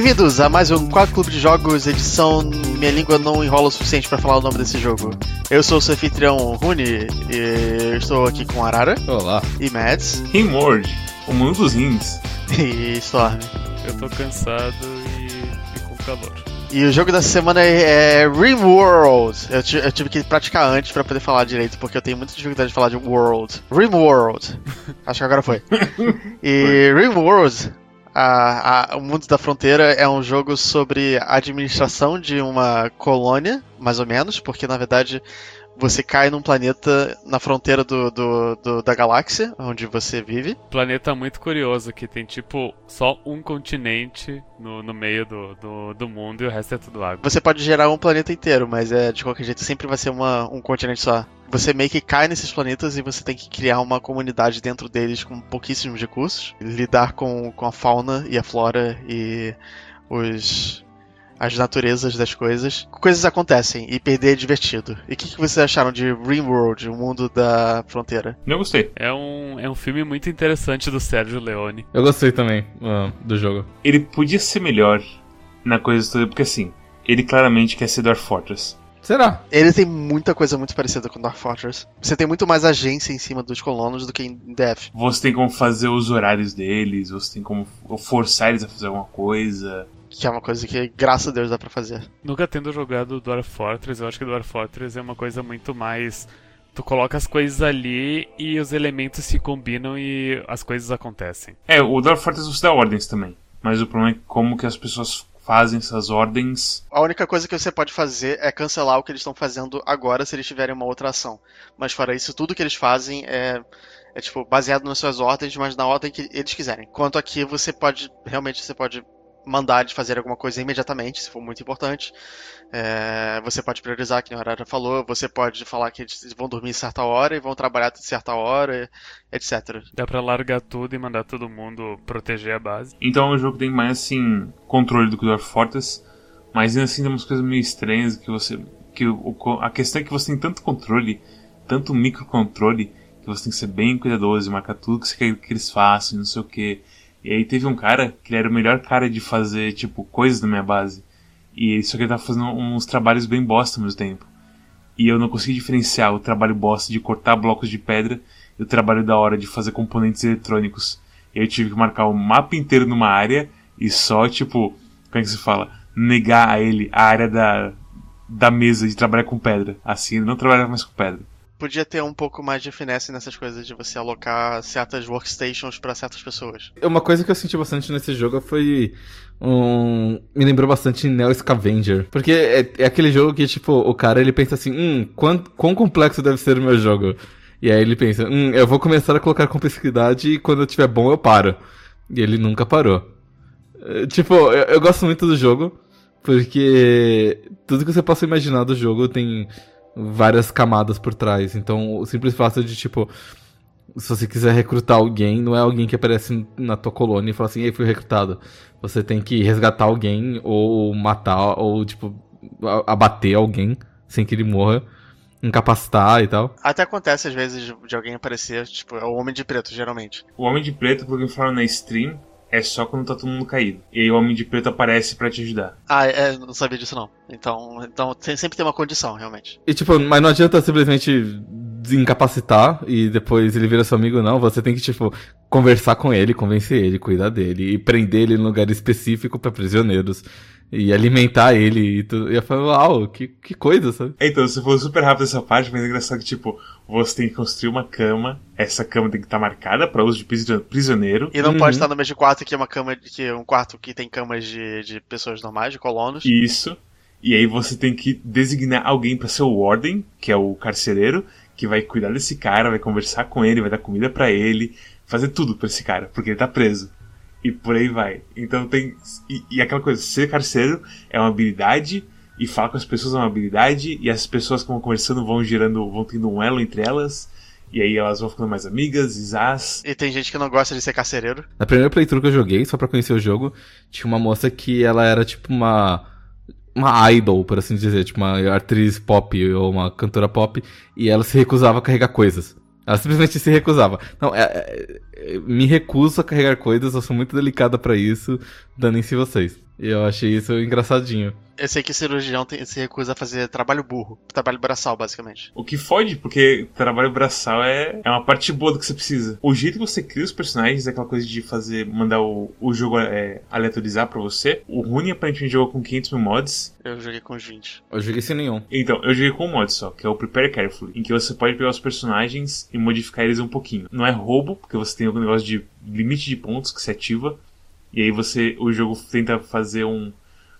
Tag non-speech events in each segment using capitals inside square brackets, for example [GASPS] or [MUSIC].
Bem-vindos a mais um Quatro Clube de Jogos, edição Minha Língua Não Enrola o Suficiente para falar o nome desse jogo. Eu sou o seu anfitrião Rune e estou aqui com Arara. Olá. E Mads. Rimward, o mundo dos rins. E Storm. Eu tô cansado e, e com calor. E o jogo dessa semana é, é Rimworld. Eu, eu, tive que praticar antes para poder falar direito, porque eu tenho muita dificuldade de falar de World. Rimworld. [LAUGHS] Acho que agora foi. [LAUGHS] E Rimworld a, a, o Mundo da Fronteira é um jogo sobre a administração de uma colônia, mais ou menos, porque na verdade você cai num planeta na fronteira do, do, do, da galáxia, onde você vive. Planeta muito curioso, que tem tipo só um continente no, no meio do, do, do, mundo e o resto é tudo água. Você pode gerar um planeta inteiro, mas é de qualquer jeito sempre vai ser uma, um continente só. Você meio que cai nesses planetas e você tem que criar uma comunidade dentro deles com pouquíssimos recursos, lidar com, com a fauna e a flora e os as naturezas das coisas. Coisas acontecem e perder é divertido. E o que, que vocês acharam de Rimworld, o mundo da fronteira? Eu gostei. É um, é um filme muito interessante do Sérgio Leone. Eu gostei também uh, do jogo. Ele podia ser melhor na coisa toda, porque assim, ele claramente quer ser Dwarf Fortress. Será? Ele tem muita coisa muito parecida com Dark Fortress. Você tem muito mais agência em cima dos colonos do que em Death. Você tem como fazer os horários deles, você tem como forçar eles a fazer alguma coisa. Que é uma coisa que, graças a Deus, dá pra fazer. Nunca tendo jogado Dwarf Fortress, eu acho que Dwarf Fortress é uma coisa muito mais. Tu coloca as coisas ali e os elementos se combinam e as coisas acontecem. É, o Dwarf Fortress você dá ordens também. Mas o problema é como que as pessoas fazem essas ordens. A única coisa que você pode fazer é cancelar o que eles estão fazendo agora se eles tiverem uma outra ação. Mas fora isso, tudo que eles fazem é, é tipo baseado nas suas ordens, mas na ordem que eles quiserem. Quanto aqui você pode realmente você pode mandar de fazer alguma coisa imediatamente, se for muito importante. É, você pode priorizar, que a Arara falou, você pode falar que eles vão dormir em certa hora e vão trabalhar em certa hora, etc. Dá pra largar tudo e mandar todo mundo proteger a base. Então é um jogo que tem mais assim controle do que o Dwarf Fortress, mas ainda assim tem umas coisas meio estranhas que você. que o, a questão é que você tem tanto controle, tanto microcontrole, que você tem que ser bem cuidadoso e marcar tudo que você quer que eles façam, não sei o que. E aí teve um cara que era o melhor cara de fazer, tipo, coisas na minha base. E só que ele tava fazendo uns trabalhos bem bosta ao mesmo tempo. E eu não consegui diferenciar o trabalho bosta de cortar blocos de pedra e o trabalho da hora de fazer componentes eletrônicos. E eu tive que marcar o mapa inteiro numa área e só, tipo, como é que se fala? Negar a ele a área da, da mesa de trabalhar com pedra. Assim, ele não trabalhava mais com pedra podia ter um pouco mais de finesse nessas coisas de você alocar certas workstations para certas pessoas. Uma coisa que eu senti bastante nesse jogo foi um... me lembrou bastante Neo Scavenger. Porque é, é, aquele jogo que, tipo, o cara ele pensa assim, hum, quão, quão complexo deve ser o meu jogo? E aí ele pensa, hum, eu vou começar a colocar complexidade e quando eu tiver bom eu paro. E ele nunca parou. É, tipo, eu, eu gosto muito do jogo, porque tudo que você possa imaginar do jogo tem várias camadas por trás. Então, o simples fato de, tipo, se você quiser recrutar alguém, não é alguém que aparece na tua colônia e fala assim, ei, fui recrutado. Você tem que resgatar alguém, ou matar, ou, tipo, abater alguém sem que ele morra. Incapacitar e tal. Até acontece às vezes de alguém aparecer, tipo, é o Homem de Preto, geralmente. O Homem de Preto, porque falaram na stream, é só quando tá todo mundo caído. E aí o Homem de Preto aparece para te ajudar. Ah, é, não sabia disso não. Então, então sempre tem uma condição, realmente. E tipo, mas não adianta simplesmente incapacitar e depois ele vira seu amigo, não. Você tem que, tipo, conversar com ele, convencer ele, cuidar dele e prender ele em lugar específico para prisioneiros e alimentar ele e tudo. E eu falei, uau, que, que coisa, sabe? Então, se for super rápido essa parte, mas é engraçado que, tipo, você tem que construir uma cama, essa cama tem que estar marcada para uso de prisioneiro. E não uhum. pode estar no mesmo quarto que uma cama, que um quarto que tem camas de, de pessoas normais, de colonos. Isso. E aí você tem que designar alguém para ser o Warden, que é o carcereiro, que vai cuidar desse cara, vai conversar com ele, vai dar comida para ele, fazer tudo para esse cara, porque ele tá preso e por aí vai. Então tem. E, e, aquela coisa, ser carcereiro é uma habilidade, e falar com as pessoas é uma habilidade, e as pessoas que vão conversando vão gerando, vão tendo um elo entre elas. E aí elas vão ficando mais amigas, isás. E tem gente que não gosta de ser carcereiro. Na primeira playthrough que eu joguei, só pra conhecer o jogo, tinha uma moça que ela era tipo uma. Uma idol, por assim dizer, tipo uma atriz pop ou uma cantora pop, e ela se recusava a carregar coisas. Ela simplesmente se recusava. Não, é, é, me recuso a carregar coisas, eu sou muito delicada para isso, danem-se vocês. E eu achei isso engraçadinho. Eu sei que cirurgião tem, se recusa a fazer trabalho burro. Trabalho braçal, basicamente. O que fode, porque trabalho braçal é, é uma parte boa do que você precisa. O jeito que você cria os personagens é aquela coisa de fazer, mandar o, o jogo é, aleatorizar pra você. O Rune aparentemente jogou com 500 mil mods. Eu joguei com os 20. Eu joguei sem nenhum. Então, eu joguei com um mod só, que é o Prepare Carefully, em que você pode pegar os personagens e modificar eles um pouquinho. Não é roubo, porque você tem algum negócio de limite de pontos que se ativa. E aí você, o jogo tenta fazer um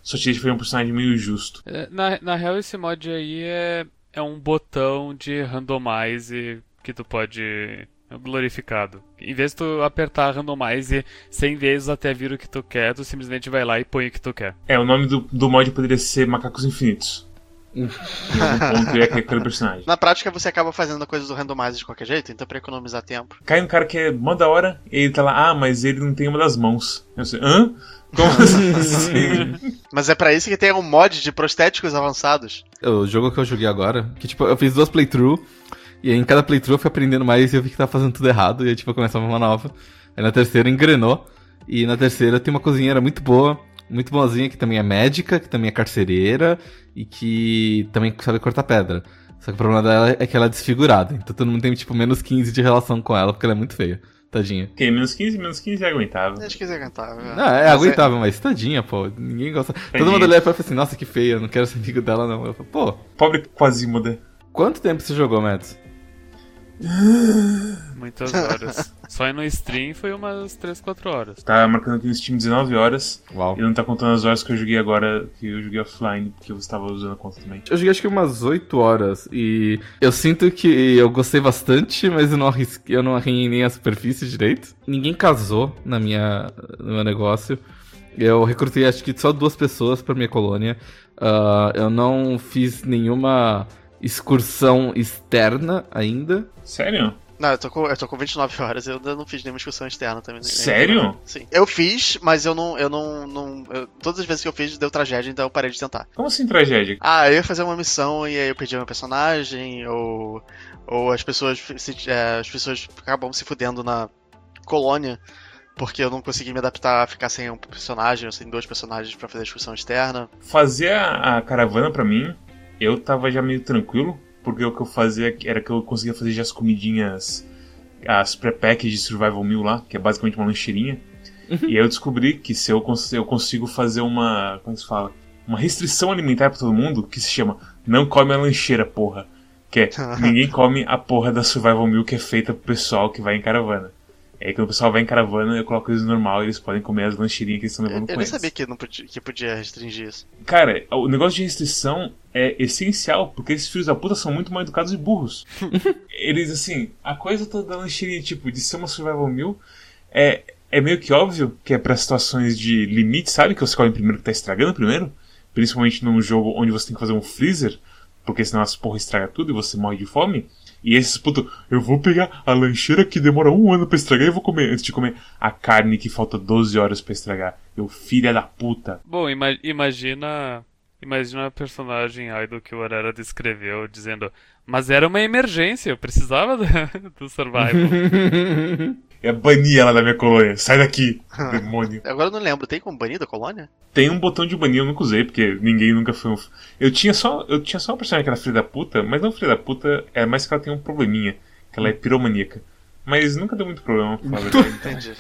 só tinha de fazer um personagem meio justo. É, na, na real, esse mod aí é, é um botão de randomize que tu pode. É glorificado. Em vez de tu apertar randomize 100 vezes até vir o que tu quer, tu simplesmente vai lá e põe o que tu quer. É, o nome do, do mod poderia ser Macacos Infinitos. Ponto é aquele personagem. Na prática, você acaba fazendo a coisa do randomize de qualquer jeito, então pra economizar tempo. Cai um cara que é mó da hora, e ele tá lá, ah, mas ele não tem uma das mãos. Eu sei, hã? Como [LAUGHS] assim? Mas é pra isso que tem um mod de prostéticos avançados. O jogo que eu joguei agora, que tipo, eu fiz duas playthroughs, e aí em cada playthrough eu fui aprendendo mais e eu vi que tava fazendo tudo errado, e aí tipo, começava uma nova. Aí na terceira engrenou, e na terceira tem uma cozinheira muito boa, muito boazinha, que também é médica, que também é carcereira, e que também sabe cortar pedra. Só que o problema dela é que ela é desfigurada, então todo mundo tem tipo menos 15 de relação com ela, porque ela é muito feia. Tadinha. Ok, menos 15, menos 15 é aguentável. Acho que é aguentável. Não, é mas aguentável, é... mas tadinha, pô. Ninguém gosta. Tadinha. Todo mundo olha e fala assim, nossa, que feia, não quero ser amigo dela, não. Eu falo, pô. Pobre Quasimoda. Quanto tempo você jogou, Mads? [GASPS] Muitas horas. Só no stream foi umas 3, 4 horas. Tá marcando aqui no Steam 19 horas. Uau. E não tá contando as horas que eu joguei agora, que eu joguei offline, porque você tava usando a conta também. Eu joguei acho que umas 8 horas. E eu sinto que eu gostei bastante, mas eu não arrisquei, eu não arranhei nem a superfície direito. Ninguém casou na minha, no meu negócio. Eu recrutei acho que só duas pessoas pra minha colônia. Uh, eu não fiz nenhuma excursão externa ainda. Sério? Não, eu tô, com, eu tô com 29 horas, eu ainda não fiz nenhuma excursão externa também. Sério? Sim. Eu fiz, mas eu não. Eu não, não eu, todas as vezes que eu fiz deu tragédia, então eu parei de tentar. Como assim tragédia? Ah, eu ia fazer uma missão e aí eu perdi meu personagem, ou. Ou as pessoas. Se, é, as pessoas acabam se fudendo na colônia. Porque eu não consegui me adaptar a ficar sem um personagem ou sem dois personagens para fazer a excursão externa. Fazer a, a caravana para mim eu tava já meio tranquilo, porque o que eu fazia era que eu conseguia fazer já as comidinhas, as pré-packs de Survival Meal lá, que é basicamente uma lancheirinha. Uhum. E aí eu descobri que se eu, cons eu consigo fazer uma. Como se fala? Uma restrição alimentar para todo mundo que se chama Não come a lancheira, porra. Que é [LAUGHS] ninguém come a porra da Survival Meal que é feita pro pessoal que vai em caravana. É quando o pessoal vai em caravana, eu coloco eles normal e eles podem comer as lancheirinhas que eles estão levando eu, com eu eles. Eu nem sabia que, não podia, que podia restringir isso. Cara, o negócio de restrição é essencial, porque esses filhos da puta são muito mal educados e burros. [LAUGHS] eles, assim, a coisa toda da lancheirinha, tipo, de ser uma survival meal, é, é meio que óbvio que é para situações de limite, sabe? Que você come primeiro que tá estragando primeiro. Principalmente num jogo onde você tem que fazer um freezer, porque senão as porra estraga tudo e você morre de fome. E esses puto, eu vou pegar a lancheira que demora um ano para estragar e vou comer antes de comer a carne que falta 12 horas para estragar. Eu, filha da puta. Bom, ima imagina. Imagina a personagem idol que o Arara descreveu dizendo: Mas era uma emergência, eu precisava [LAUGHS] do, do survival. [LAUGHS] é banir ela da minha colônia. Sai daqui, [LAUGHS] demônio. Agora eu não lembro, tem como banir da colônia? Tem um botão de banir, eu nunca usei, porque ninguém nunca foi um. Eu tinha só. Eu tinha só uma personagem que era filha da puta, mas não filha da puta, é mais que ela tem um probleminha. Que ela é piromaníaca. Mas nunca deu muito problema, pra falar a [LAUGHS] Entendi.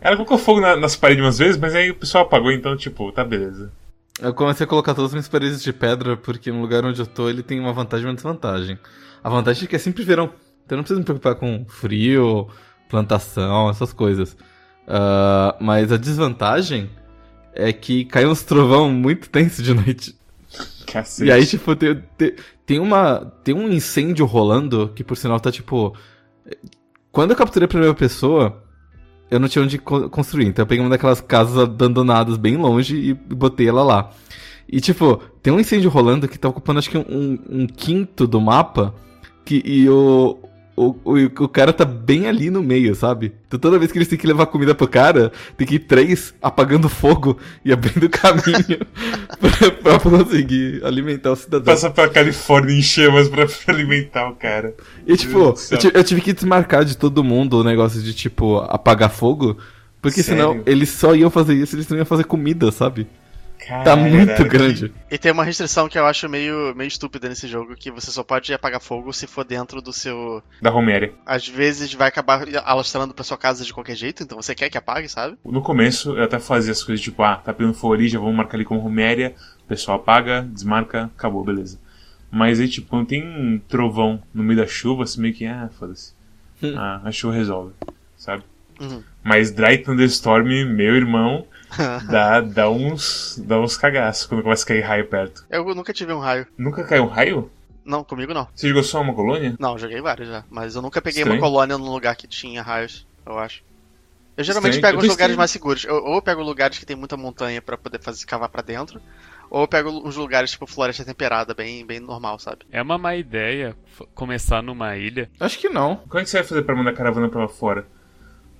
ela colocou fogo na, nas paredes umas vezes, mas aí o pessoal apagou, então, tipo, tá beleza. Eu comecei a colocar todas as minhas paredes de pedra, porque no lugar onde eu tô ele tem uma vantagem e uma desvantagem. A vantagem é que é sempre verão. Então não preciso me preocupar com frio, plantação, essas coisas. Uh, mas a desvantagem é que cai uns trovão muito tenso de noite. Cacete. E aí, tipo, tem, tem, tem, uma, tem um incêndio rolando que, por sinal, tá tipo. Quando eu capturei a primeira pessoa, eu não tinha onde construir. Então eu peguei uma daquelas casas abandonadas bem longe e botei ela lá. E, tipo, tem um incêndio rolando que tá ocupando acho que um, um quinto do mapa. Que, e o, o, o, o cara tá bem ali no meio, sabe? Então toda vez que eles têm que levar comida pro cara, tem que ir três apagando fogo e abrindo caminho [LAUGHS] pra, pra, conseguir alimentar o cidadão. Passa pra Califórnia em chamas pra alimentar o cara. E tipo, eu, eu, tive que desmarcar de todo mundo o negócio de, tipo, apagar fogo. Porque Sério? senão eles só iam fazer isso, eles não iam fazer comida, sabe? Tá muito grande. E tem uma restrição que eu acho meio, meio estúpida nesse jogo, que você só pode apagar fogo se for dentro do seu... Da home area. Às vezes vai acabar alastrando pra sua casa de qualquer jeito, então você quer que apague, sabe? No começo, eu até fazia as coisas tipo, ah, tá pegando fogo ali, já vamos marcar ali como home area, o pessoal apaga, desmarca, acabou, beleza. Mas aí, tipo, quando tem um trovão no meio da chuva, você meio que, ah, foda-se. Ah, a chuva resolve, sabe? Uhum. Mas Dry Thunderstorm, meu irmão, [LAUGHS] dá, dá uns dá uns cagaços quando começa a cair raio perto. Eu nunca tive um raio. Nunca caiu um raio? Não, comigo não. Você jogou só uma colônia? Não, joguei vários já. Mas eu nunca peguei Estranho. uma colônia num lugar que tinha raios, eu acho. Eu geralmente Estranho. pego Eu os lugares estranho. mais seguros. Eu, ou eu pego lugares que tem muita montanha pra poder fazer cavar pra dentro, ou eu pego uns lugares tipo floresta temperada, bem, bem normal, sabe? É uma má ideia começar numa ilha. Acho que não. Como é que você vai fazer pra mandar caravana pra lá fora?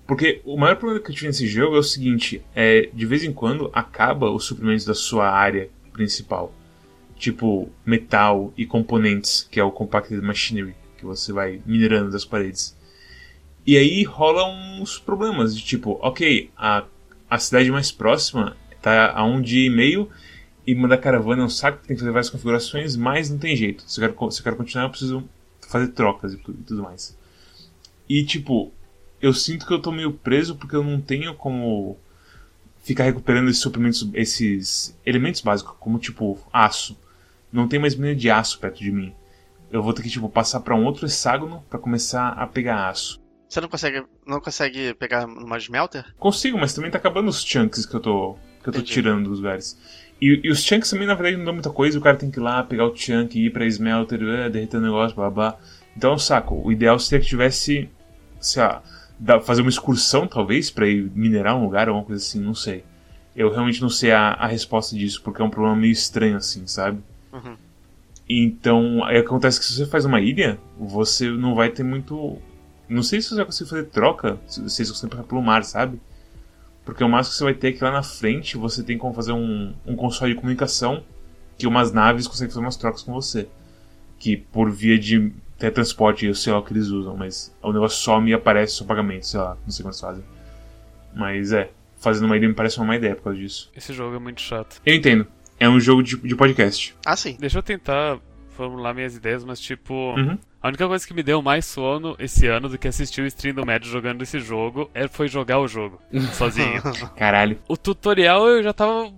Porque o maior problema que eu tive nesse jogo é o seguinte, é de vez em quando acaba os suprimentos da sua área principal. Tipo, metal e componentes, que é o Compacted Machinery, que você vai minerando das paredes. E aí rola uns problemas de tipo, ok, a, a cidade mais próxima tá a um dia e meio e mandar caravana é um saco, tem que fazer várias configurações, mas não tem jeito. Se eu quero, se eu quero continuar, eu preciso fazer trocas e tudo mais. E tipo, eu sinto que eu tô meio preso porque eu não tenho como ficar recuperando esses suprimentos, esses elementos básicos, como tipo aço. Não tem mais mina de aço perto de mim. Eu vou ter que tipo passar pra um outro hexágono pra começar a pegar aço. Você não consegue, não consegue pegar numa smelter? Consigo, mas também tá acabando os chunks que eu tô, que eu tô Entendi. tirando dos lugares. E, e os chunks também, na verdade, não dão muita coisa. O cara tem que ir lá, pegar o chunk, ir pra smelter, é, derreter o negócio, blá blá. Então saco. O ideal seria que tivesse, sei lá, dá- fazer uma excursão, talvez, pra ir minerar um lugar alguma coisa assim, não sei. Eu realmente não sei a, a resposta disso, porque é um problema meio estranho, assim, sabe? Uhum. Então, aí acontece que se você faz uma ilha, você não vai ter muito. Não sei se você vai conseguir fazer troca, se você conseguir passar pelo mar, sabe? Porque o máximo que você vai ter é que lá na frente você tem como fazer um, um console de comunicação que umas naves conseguem fazer umas trocas com você. Que por via de teletransporte, eu sei lá o que eles usam, mas o negócio some e aparece o pagamento, sei lá, não sei como eles fazem. Mas é, fazendo uma ilha me parece uma má ideia por causa disso. Esse jogo é muito chato. Eu entendo, é um jogo de, de podcast. Ah, sim. Deixa eu tentar formular minhas ideias, mas tipo. Uhum. A única coisa que me deu mais sono esse ano do que assistir o stream do Médio jogando esse jogo é, foi jogar o jogo, [LAUGHS] sozinho. Caralho. O tutorial eu já tava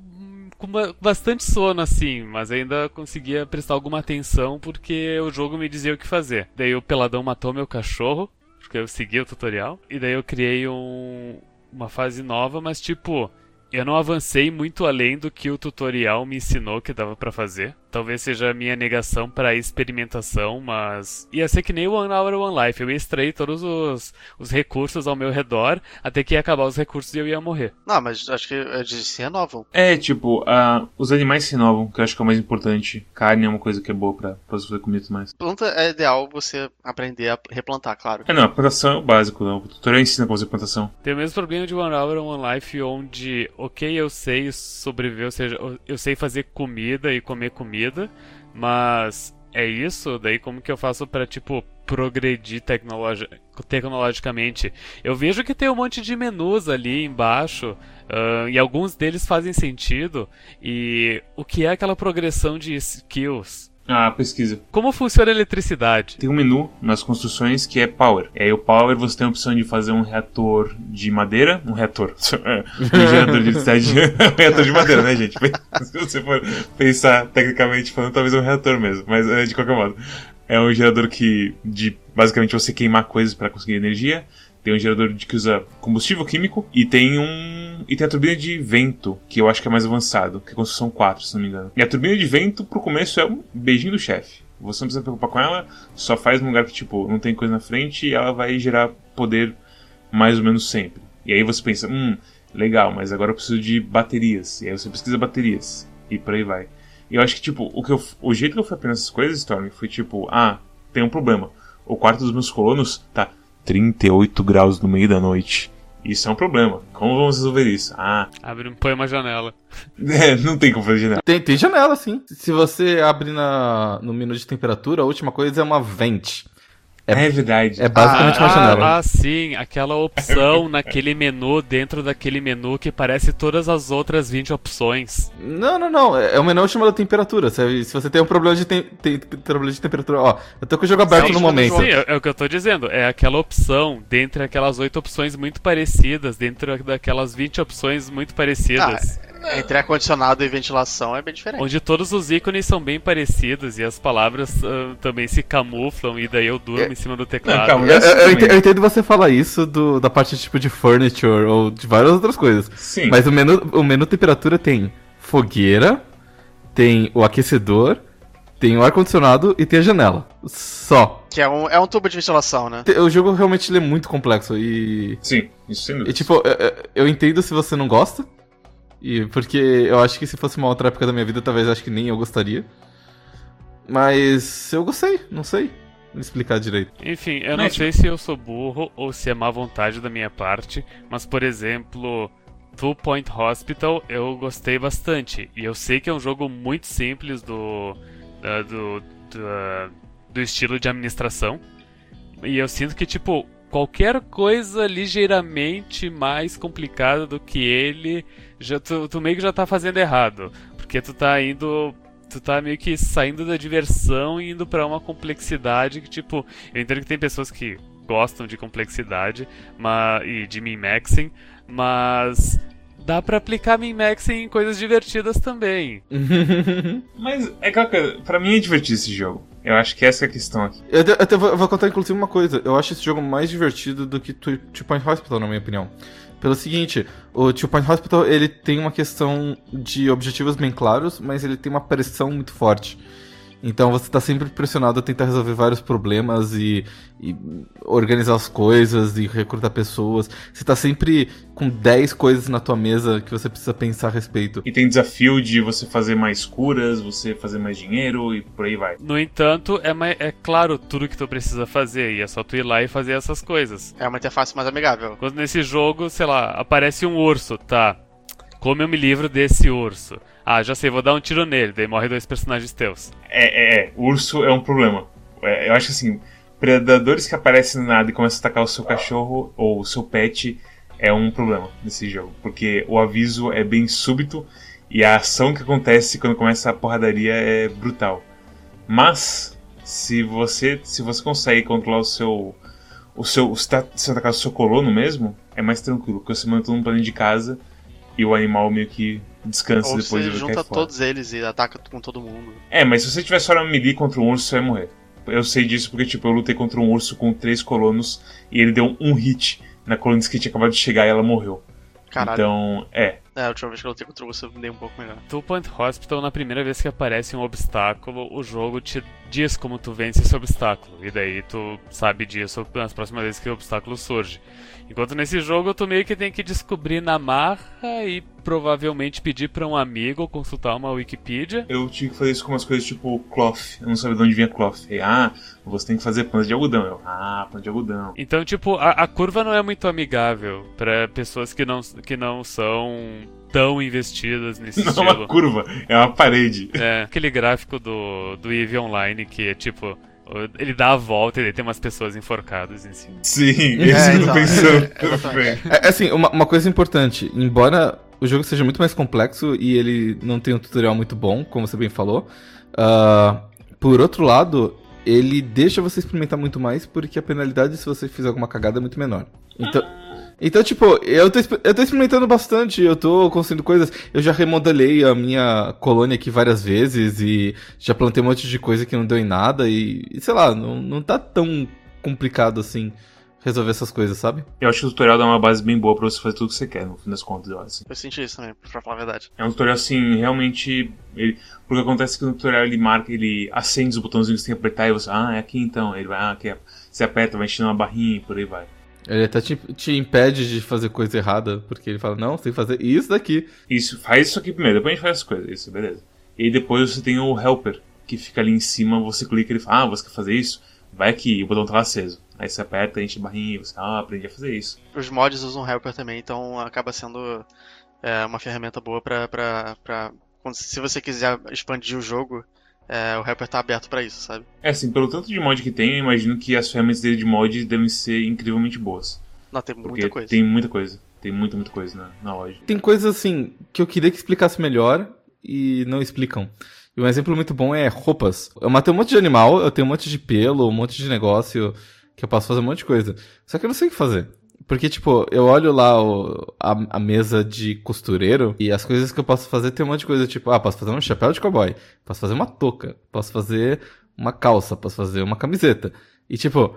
com ba- bastante sono assim, mas ainda conseguia prestar alguma atenção porque o jogo me dizia o que fazer. Daí o peladão matou meu cachorro, porque eu segui o tutorial, e daí eu criei um, uma fase nova, mas tipo, eu não avancei muito além do que o tutorial me ensinou que dava pra fazer. Talvez seja a minha negação pra experimentação, mas ia ser que nem o One Hour One Life. Eu ia extrair todos os, os recursos ao meu redor, até que ia acabar os recursos e eu ia morrer. Não, mas acho que eles se renovam. É, tipo, ah, os animais se renovam, que eu acho que é o mais importante. Carne é uma coisa que é boa pra, pra você fazer comida e mais. Planta é ideal você aprender a replantar, claro. É, não, a plantação é o básico, não. O tutorial ensina como fazer plantação. Tem o mesmo problema de One Hour One Life, onde, ok, eu sei sobreviver, ou seja, eu sei fazer comida e comer comida, mas é isso? Daí como que eu faço pra, tipo, progredir tecnologi tecnologicamente? Eu vejo que tem um monte de menus ali embaixo, ah, e alguns deles fazem sentido, e o que é aquela progressão de skills? Ah, pesquisa. Como funciona a eletricidade? Tem um menu nas construções que é Power. E aí o Power você tem a opção de fazer um reator de madeira. Um reator. [LAUGHS] Um gerador de eletricidade. [LAUGHS] um reator de madeira, né, gente? [LAUGHS] Se você for pensar tecnicamente falando, talvez é um reator mesmo. Mas é, de qualquer modo. É um gerador que. de basicamente você queimar coisas para conseguir energia. Tem um gerador de que usa combustível químico. E tem um. E tem a turbina de vento, que eu acho que é mais avançado, que é construção 4, se não me engano. E a turbina de vento, pro começo, é um beijinho do chefe. Você não precisa se preocupar com ela, só faz num lugar que, tipo, não tem coisa na frente e ela vai gerar poder mais ou menos sempre. E aí você pensa, hum, legal, mas agora eu preciso de baterias. E aí você pesquisa baterias. E por aí vai. E eu acho que, tipo, o, que eu, o jeito que eu fui aprendendo essas coisas, Storm, foi tipo, ah, tem um problema. O quarto dos meus colonos tá 38 graus no meio da noite. Isso é um problema. Como vamos resolver isso? Ah, Abre, põe uma janela. [LAUGHS] é, não tem como fazer janela. Tem, tem janela, sim. Se você abre na, no menu de temperatura, a última coisa é uma vent. É, é verdade. É basicamente ah, uma janela. Ah, sim, aquela opção naquele menu, dentro daquele menu que parece todas as outras 20 opções. Não, não, não. É um menu chamado temperatura. Se, se você tem um problema de, tem, tem, problema de temperatura. Ó, eu tô com o jogo aberto no momento. Sim, é, é, o que eu tô dizendo. É aquela opção, dentre aquelas oito opções muito parecidas, dentro daquelas 20 opções muito parecidas. Ah, entre ar-condicionado e ventilação é bem diferente. Onde todos os ícones são bem parecidos e as palavras uh, também se camuflam e daí eu durmo é. em cima do teclado. Não, eu, eu, entendo, eu, entendo você falar isso do, da parte tipo de furniture ou de várias outras coisas. Sim. Mas o menu, o menu temperatura tem fogueira, tem o aquecedor, tem o ar-condicionado e tem a janela. Só. Que é um, é um tubo de ventilação, né? O jogo realmente é muito complexo e. Sim, isso sim. E tipo, eu, eu entendo se você não gosta. E porque eu acho que se fosse uma outra época da minha vida, talvez acho que nem eu gostaria. Mas eu gostei, não sei explicar direito. Enfim, eu não sei se eu sou burro ou se é má vontade da minha parte, mas por exemplo, Two Point Hospital eu gostei bastante. E eu sei que é um jogo muito simples do, do, do, do estilo de administração. E eu sinto que, tipo, qualquer coisa ligeiramente mais complicada do que ele, já tu, tu, meio que já tá fazendo errado. Porque tu tá indo. Tu tá meio que saindo da diversão e indo para uma complexidade que, tipo, eu entendo que tem pessoas que gostam de complexidade mas, e de min-maxing, mas dá para aplicar min-maxing em coisas divertidas também. [LAUGHS] mas é aquela coisa, pra mim é divertido esse jogo. Eu acho que essa é a questão aqui. Eu até vou, vou contar, inclusive, uma coisa. Eu acho esse jogo mais divertido do que Two Point Hospital, na minha opinião. Pelo seguinte, o Two Point Hospital ele tem uma questão de objetivos bem claros, mas ele tem uma pressão muito forte. Então você está sempre pressionado a tentar resolver vários problemas e, e, organizar as coisas e recrutar pessoas. Você está sempre com 10 coisas na tua mesa que você precisa pensar a respeito. E tem desafio de você fazer mais curas, você fazer mais dinheiro e por aí vai. No entanto, é, mais, é claro tudo que tu precisa fazer e é só tu ir lá e fazer essas coisas. É uma interface mais amigável. Quando nesse jogo, sei lá, aparece um urso, tá? Como eu me livro desse urso? Ah, já sei, vou dar um tiro nele, daí morre dois personagens teus. É, é, é. urso é um problema. É, eu acho que assim, predadores que aparecem no nada e começam a atacar o seu cachorro ou o seu pet é um problema nesse jogo. Porque o aviso é bem súbito e a ação que acontece quando começa a porradaria é brutal. Mas, se você se você consegue controlar o seu. O seu. Se, tá, se atacar o seu colono mesmo, é mais tranquilo, porque você mundo pra dentro de casa e o animal meio que descansa Ou depois você junta todos eles e ataca com todo mundo. É, mas se você tiver só na melee contra um urso, você vai morrer. Eu sei disso porque, tipo, eu lutei contra um urso com três colonos e ele deu um hit na coluna que tinha acabado de chegar e ela morreu. Caralho. Então, é. É, a última vez que eu lutei contra o urso eu me dei um pouco melhor. Two Point Hospital, na primeira vez que aparece um obstáculo, o jogo te diz como tu vence esse obstáculo. E daí tu sabe disso nas próximas vezes que o obstáculo surge. Enquanto nesse jogo tu meio que tem que descobrir na marra e provavelmente pedir para um amigo ou consultar uma Wikipedia. Eu tive que fazer isso com umas coisas tipo cloth. Eu não sabia de onde vinha cloth. E, ah, você tem que fazer pano de algodão. Eu, ah, pano de algodão. Então, tipo, a, a curva não é muito amigável para pessoas que não, que não são tão investidas [LAUGHS] nesse não estilo. Não é uma curva, é uma parede. É, aquele gráfico do, do EVE Online que é tipo ele dá a volta e tem umas pessoas enforcadas em cima. Sim, é, isso que eu tô pensando. É, é, é, assim, uma, uma coisa importante. Embora o jogo seja muito mais complexo e ele não tem um tutorial muito bom, como você bem falou, uh, por outro lado, ele deixa você experimentar muito mais porque a penalidade se você fizer alguma cagada é muito menor. Então... Então, tipo, eu tô, eu tô experimentando bastante, eu tô construindo coisas. Eu já remodelei a minha colônia aqui várias vezes e já plantei um monte de coisa que não deu em nada e, e sei lá, não, não tá tão complicado assim resolver essas coisas, sabe? Eu acho que o tutorial dá uma base bem boa pra você fazer tudo que você quer, no fim das contas, eu acho. Eu senti isso também, pra falar a verdade. É um tutorial, assim, realmente... Ele... Porque acontece que no tutorial ele marca, ele acende os botãozinhos que você tem que apertar e você, ah, é aqui então. Ele vai, ah, aqui é... Você aperta, vai enchendo uma barrinha e por aí vai. Ele até te, te, impede de fazer coisa errada, porque ele fala, não, você tem que fazer isso daqui. Isso, faz isso aqui primeiro, depois a gente faz as coisas, isso, beleza. E depois você tem o helper, que fica ali em cima, você clica e ele fala, ah, você quer fazer isso? Vai aqui, o botão tá aceso. Aí você aperta, enche a barrinha e você, ah, aprendi a fazer isso. Os mods usam helper também, então acaba sendo é, uma ferramenta boa pra, pra, pra se você quiser expandir o jogo, é, o rapper tá aberto pra isso, sabe? É assim, pelo tanto de mod que tem, eu imagino que as ferramentas dele de mod devem ser incrivelmente boas. Não, tem Porque muita coisa. tem muita coisa. Tem muita, muita coisa na, na loja. Tem coisas assim que eu queria que explicasse melhor e não explicam. E um exemplo muito bom é roupas. Eu matei um monte de animal, eu tenho um monte de pelo, um monte de negócio que eu posso fazer um monte de coisa. Só que eu não sei o que fazer. Porque, tipo, eu olho lá o- a, a mesa de costureiro e as coisas que eu posso fazer tem um monte de coisa, tipo, ah, posso fazer um chapéu de cowboy, posso fazer uma touca, posso fazer uma calça, posso fazer uma camiseta. E, tipo,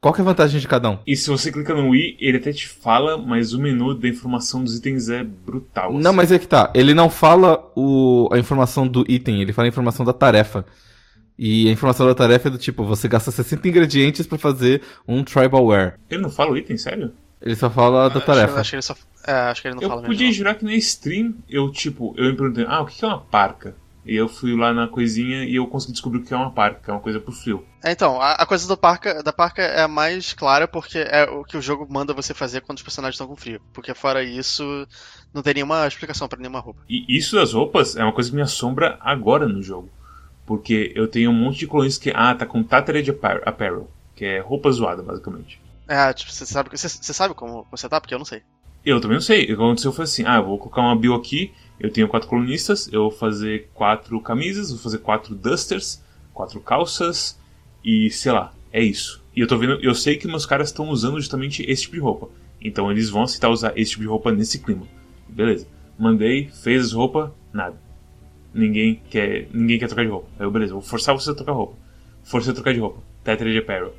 qual que é a vantagem de cada um? E se você clica no i, ele até te fala, mas o menu da informação dos itens é brutal. Não, assim. mas é que tá. Ele não fala o, a informação do item, ele fala a informação da tarefa. E a informação da tarefa é do tipo, você gasta 60 ingredientes pra fazer um tribal wear. Ele não fala o item, sério? Ele só fala da Acho- tarefa. Acho, que ele só. É, acho que ele não eu fala podia mesmo. jurar que na stream, eu, tipo, eu me perguntei, ah, o que é uma parca? E eu fui lá na coisinha e eu consegui descobrir o que é uma parca, que é uma coisa pro frio. É, então, a, a coisa do parca, da parca é a mais clara porque é o que o jogo manda você fazer quando os personagens estão com frio. Porque fora isso, não tem nenhuma explicação pra nenhuma roupa. E isso das roupas é uma coisa que me assombra agora no jogo. Porque eu tenho um monte de clones que, ah, tá com Tattered Appar- Apparel, que é roupa zoada, basicamente. É, tipo, você sabe, sabe como você tá? Porque eu não sei. Eu também não sei. O que aconteceu foi assim: ah, eu vou colocar uma bio aqui. Eu tenho quatro colunistas. Eu vou fazer quatro camisas. Vou fazer quatro dusters. Quatro calças. E sei lá. É isso. E eu tô vendo. Eu sei que meus caras estão usando justamente esse tipo de roupa. Então eles vão aceitar usar esse tipo de roupa nesse clima. Beleza. Mandei, fez as roupas, nada. Ninguém quer, ninguém quer trocar de roupa. Aí eu, beleza, vou forçar você a trocar roupa. Força a trocar de roupa. Tetra de apparel.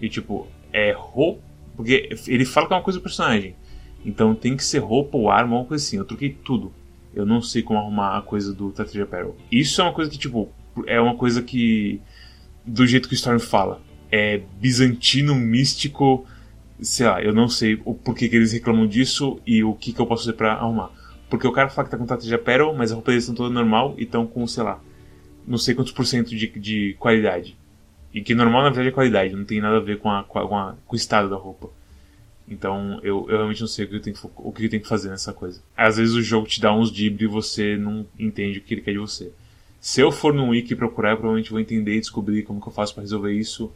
E tipo, é roupa. Porque ele fala que é uma coisa do personagem. Então tem que ser roupa ou arma ou alguma coisa assim. Eu troquei tudo. Eu não sei como arrumar a coisa do de apparel. Isso é uma coisa que, tipo, é uma coisa que. Do jeito que o Storm fala. É bizantino, místico. Sei lá, eu não sei o porquê que eles reclamam disso e o que, que eu posso fazer pra arrumar. Porque o cara fala que tá com de apparel, mas a roupa deles estão toda normal e estão com, sei lá, não sei quantos por cento de, de qualidade. E que normal na verdade é qualidade, não tem nada a ver com, a, com, a- com, o estado da roupa. Então eu, eu realmente não sei o que eu, tenho que, que fazer nessa coisa. Às vezes o jogo te dá uns dibs e você não entende o que ele quer de você. Se eu for no wiki procurar, eu provavelmente vou entender e descobrir como que eu faço pra resolver isso.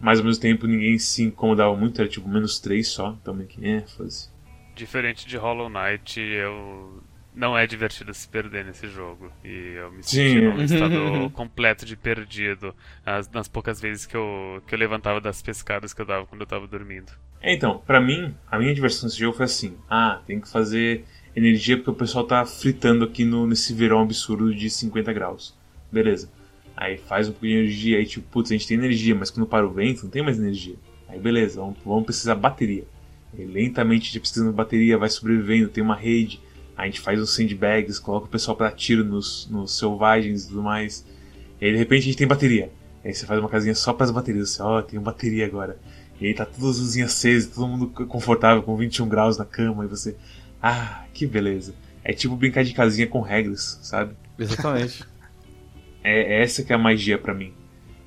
Mas ao mesmo tempo ninguém se incomodava muito, era tipo menos 3 só. Então meio que, é, foda-se. Diferente de Hollow Knight, eu não é divertido se perder nesse jogo. E eu me Sim. senti num estado [LAUGHS] completo de perdido as- nas poucas vezes que eu, que eu levantava das pescadas que eu dava quando eu tava dormindo. É, então, pra mim, a minha diversão nesse jogo foi assim: ah, tem que fazer energia porque o pessoal tá fritando aqui no, nesse verão absurdo de 50 graus. Beleza. Aí faz um pouquinho de energia, aí tipo, putz, a gente tem energia, mas quando para o vento não tem mais energia. Aí beleza, vamos, vamos precisar bateria. Aí lentamente a gente precisa de bateria, vai sobrevivendo, tem uma rede. A gente faz uns sandbags, coloca o pessoal pra tiro nos, nos selvagens e tudo mais. E aí de repente a gente tem bateria. Aí você faz uma casinha só pras baterias, assim, ó, tenho bateria agora. E aí tá todas as luzinhas acesas, todo mundo confortável com 21 graus na cama e você. Ah, que beleza. É tipo brincar de casinha com regras, sabe? Exatamente. [LAUGHS] É, é essa que é a magia pra mim.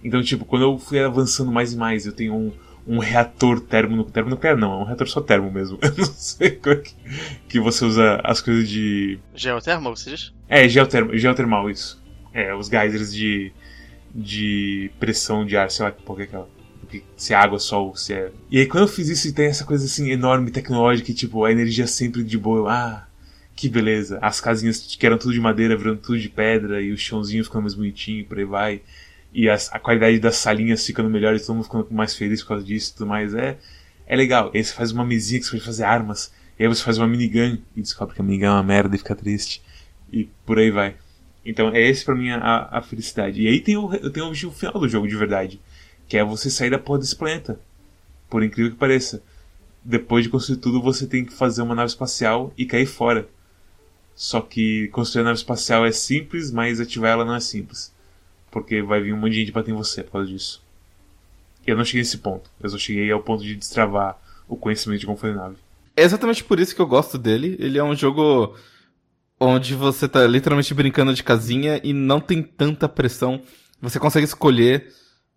Então, tipo, quando eu fui avançando mais e mais, eu tenho um, um reator termo termonuclear, não, é um reator só termo mesmo. [LAUGHS] Eu não sei como é que, que você usa as coisas de. Geotermal, você diz? É, geotermo, geotermal, isso. É, os geysers de, de pressão de ar, sei lá que porra que é aquela. Porque se é água, sol, se é. E aí quando eu fiz isso e tem essa coisa assim enorme, tecnológica, e tipo, a energia sempre de boa, ah, que beleza. As casinhas que eram tudo de madeira virando tudo de pedra, e o chãozinho ficando mais bonitinho, por aí vai. E a qualidade das salinhas ficando melhor e todo mundo ficando mais feliz por causa disso e tudo mais. É, é legal. E aí você faz uma mesinha que você pode fazer armas. E aí você faz uma minigun e descobre que a minigun é uma merda e fica triste. E por aí vai. Então é esse pra mim a, a felicidade. E aí tem o, tem o objetivo final do jogo de verdade. Que é você sair da porra desse planeta. Por incrível que pareça. Depois de construir tudo, você tem que fazer uma nave espacial e cair fora. Só que construir a nave espacial é simples, mas ativar ela não é simples. Porque vai vir um monte de gente bater em você por causa disso. Eu não cheguei nesse ponto. Eu só cheguei ao ponto de destravar o conhecimento de como fazer nave. É exatamente por isso que eu gosto dele. Ele é um jogo onde você tá literalmente brincando de casinha e não tem tanta pressão. Você consegue escolher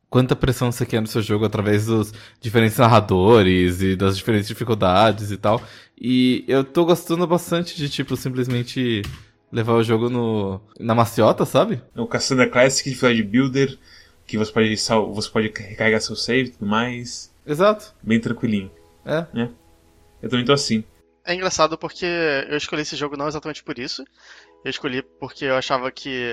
quanta pressão você quer no seu jogo através dos diferentes narradores e das diferentes dificuldades e tal. E eu tô gostando bastante de, tipo, simplesmente levar o jogo no na maciota, sabe? O Cassandra Classic de Flash Builder, que você pode, sal, você pode recarregar seu save e tudo mais. Exato. Bem tranquilinho. É. Eu também tô assim. É engraçado porque eu escolhi esse jogo não exatamente por isso. Eu escolhi porque eu achava que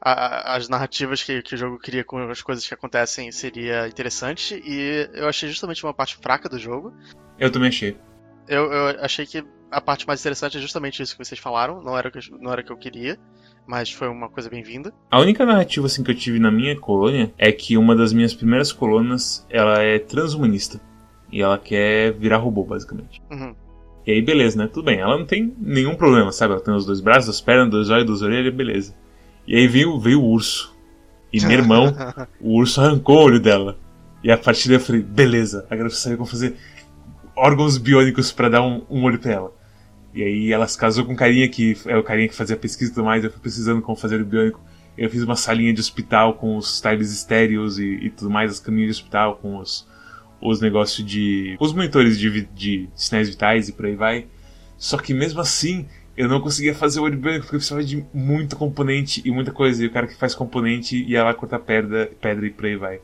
a- as narrativas que, que o jogo cria com as coisas que acontecem seria interessante. E eu achei justamente uma parte fraca do jogo. Eu também achei. Eu, eu achei que a parte mais interessante é justamente isso que vocês falaram. Não era o que eu, não era que eu queria, mas foi uma coisa bem-vinda. A única narrativa assim que eu tive na minha colônia é que uma das minhas primeiras colunas, ela é transhumanista. E ela quer virar robô, basicamente. Uhum. E aí, beleza, né? Tudo bem. Ela não tem nenhum problema, sabe? Ela tem os dois braços, as pernas, dois olhos, duas orelhas, beleza. E aí veio, veio o urso. E meu irmão, [LAUGHS] o urso arrancou o olho dela. E a partir daí eu falei, beleza, agora eu preciso saber como fazer órgãos biônicos pra dar um, um olho pra ela. E aí ela se casou com um carinha que é o carinha que fazia pesquisa e tudo mais, eu fui precisando como fazer o biônico. Eu fiz uma salinha de hospital com os tiles estéreos e, e tudo mais, as caminhas de hospital com os, os negócios de. os monitores de, de sinais vitais e por aí vai. Só que mesmo assim, eu não conseguia fazer o olho biônico porque eu precisava de muito componente e muita coisa. E o cara que faz componente ia lá cortar pedra, pedra e por aí vai.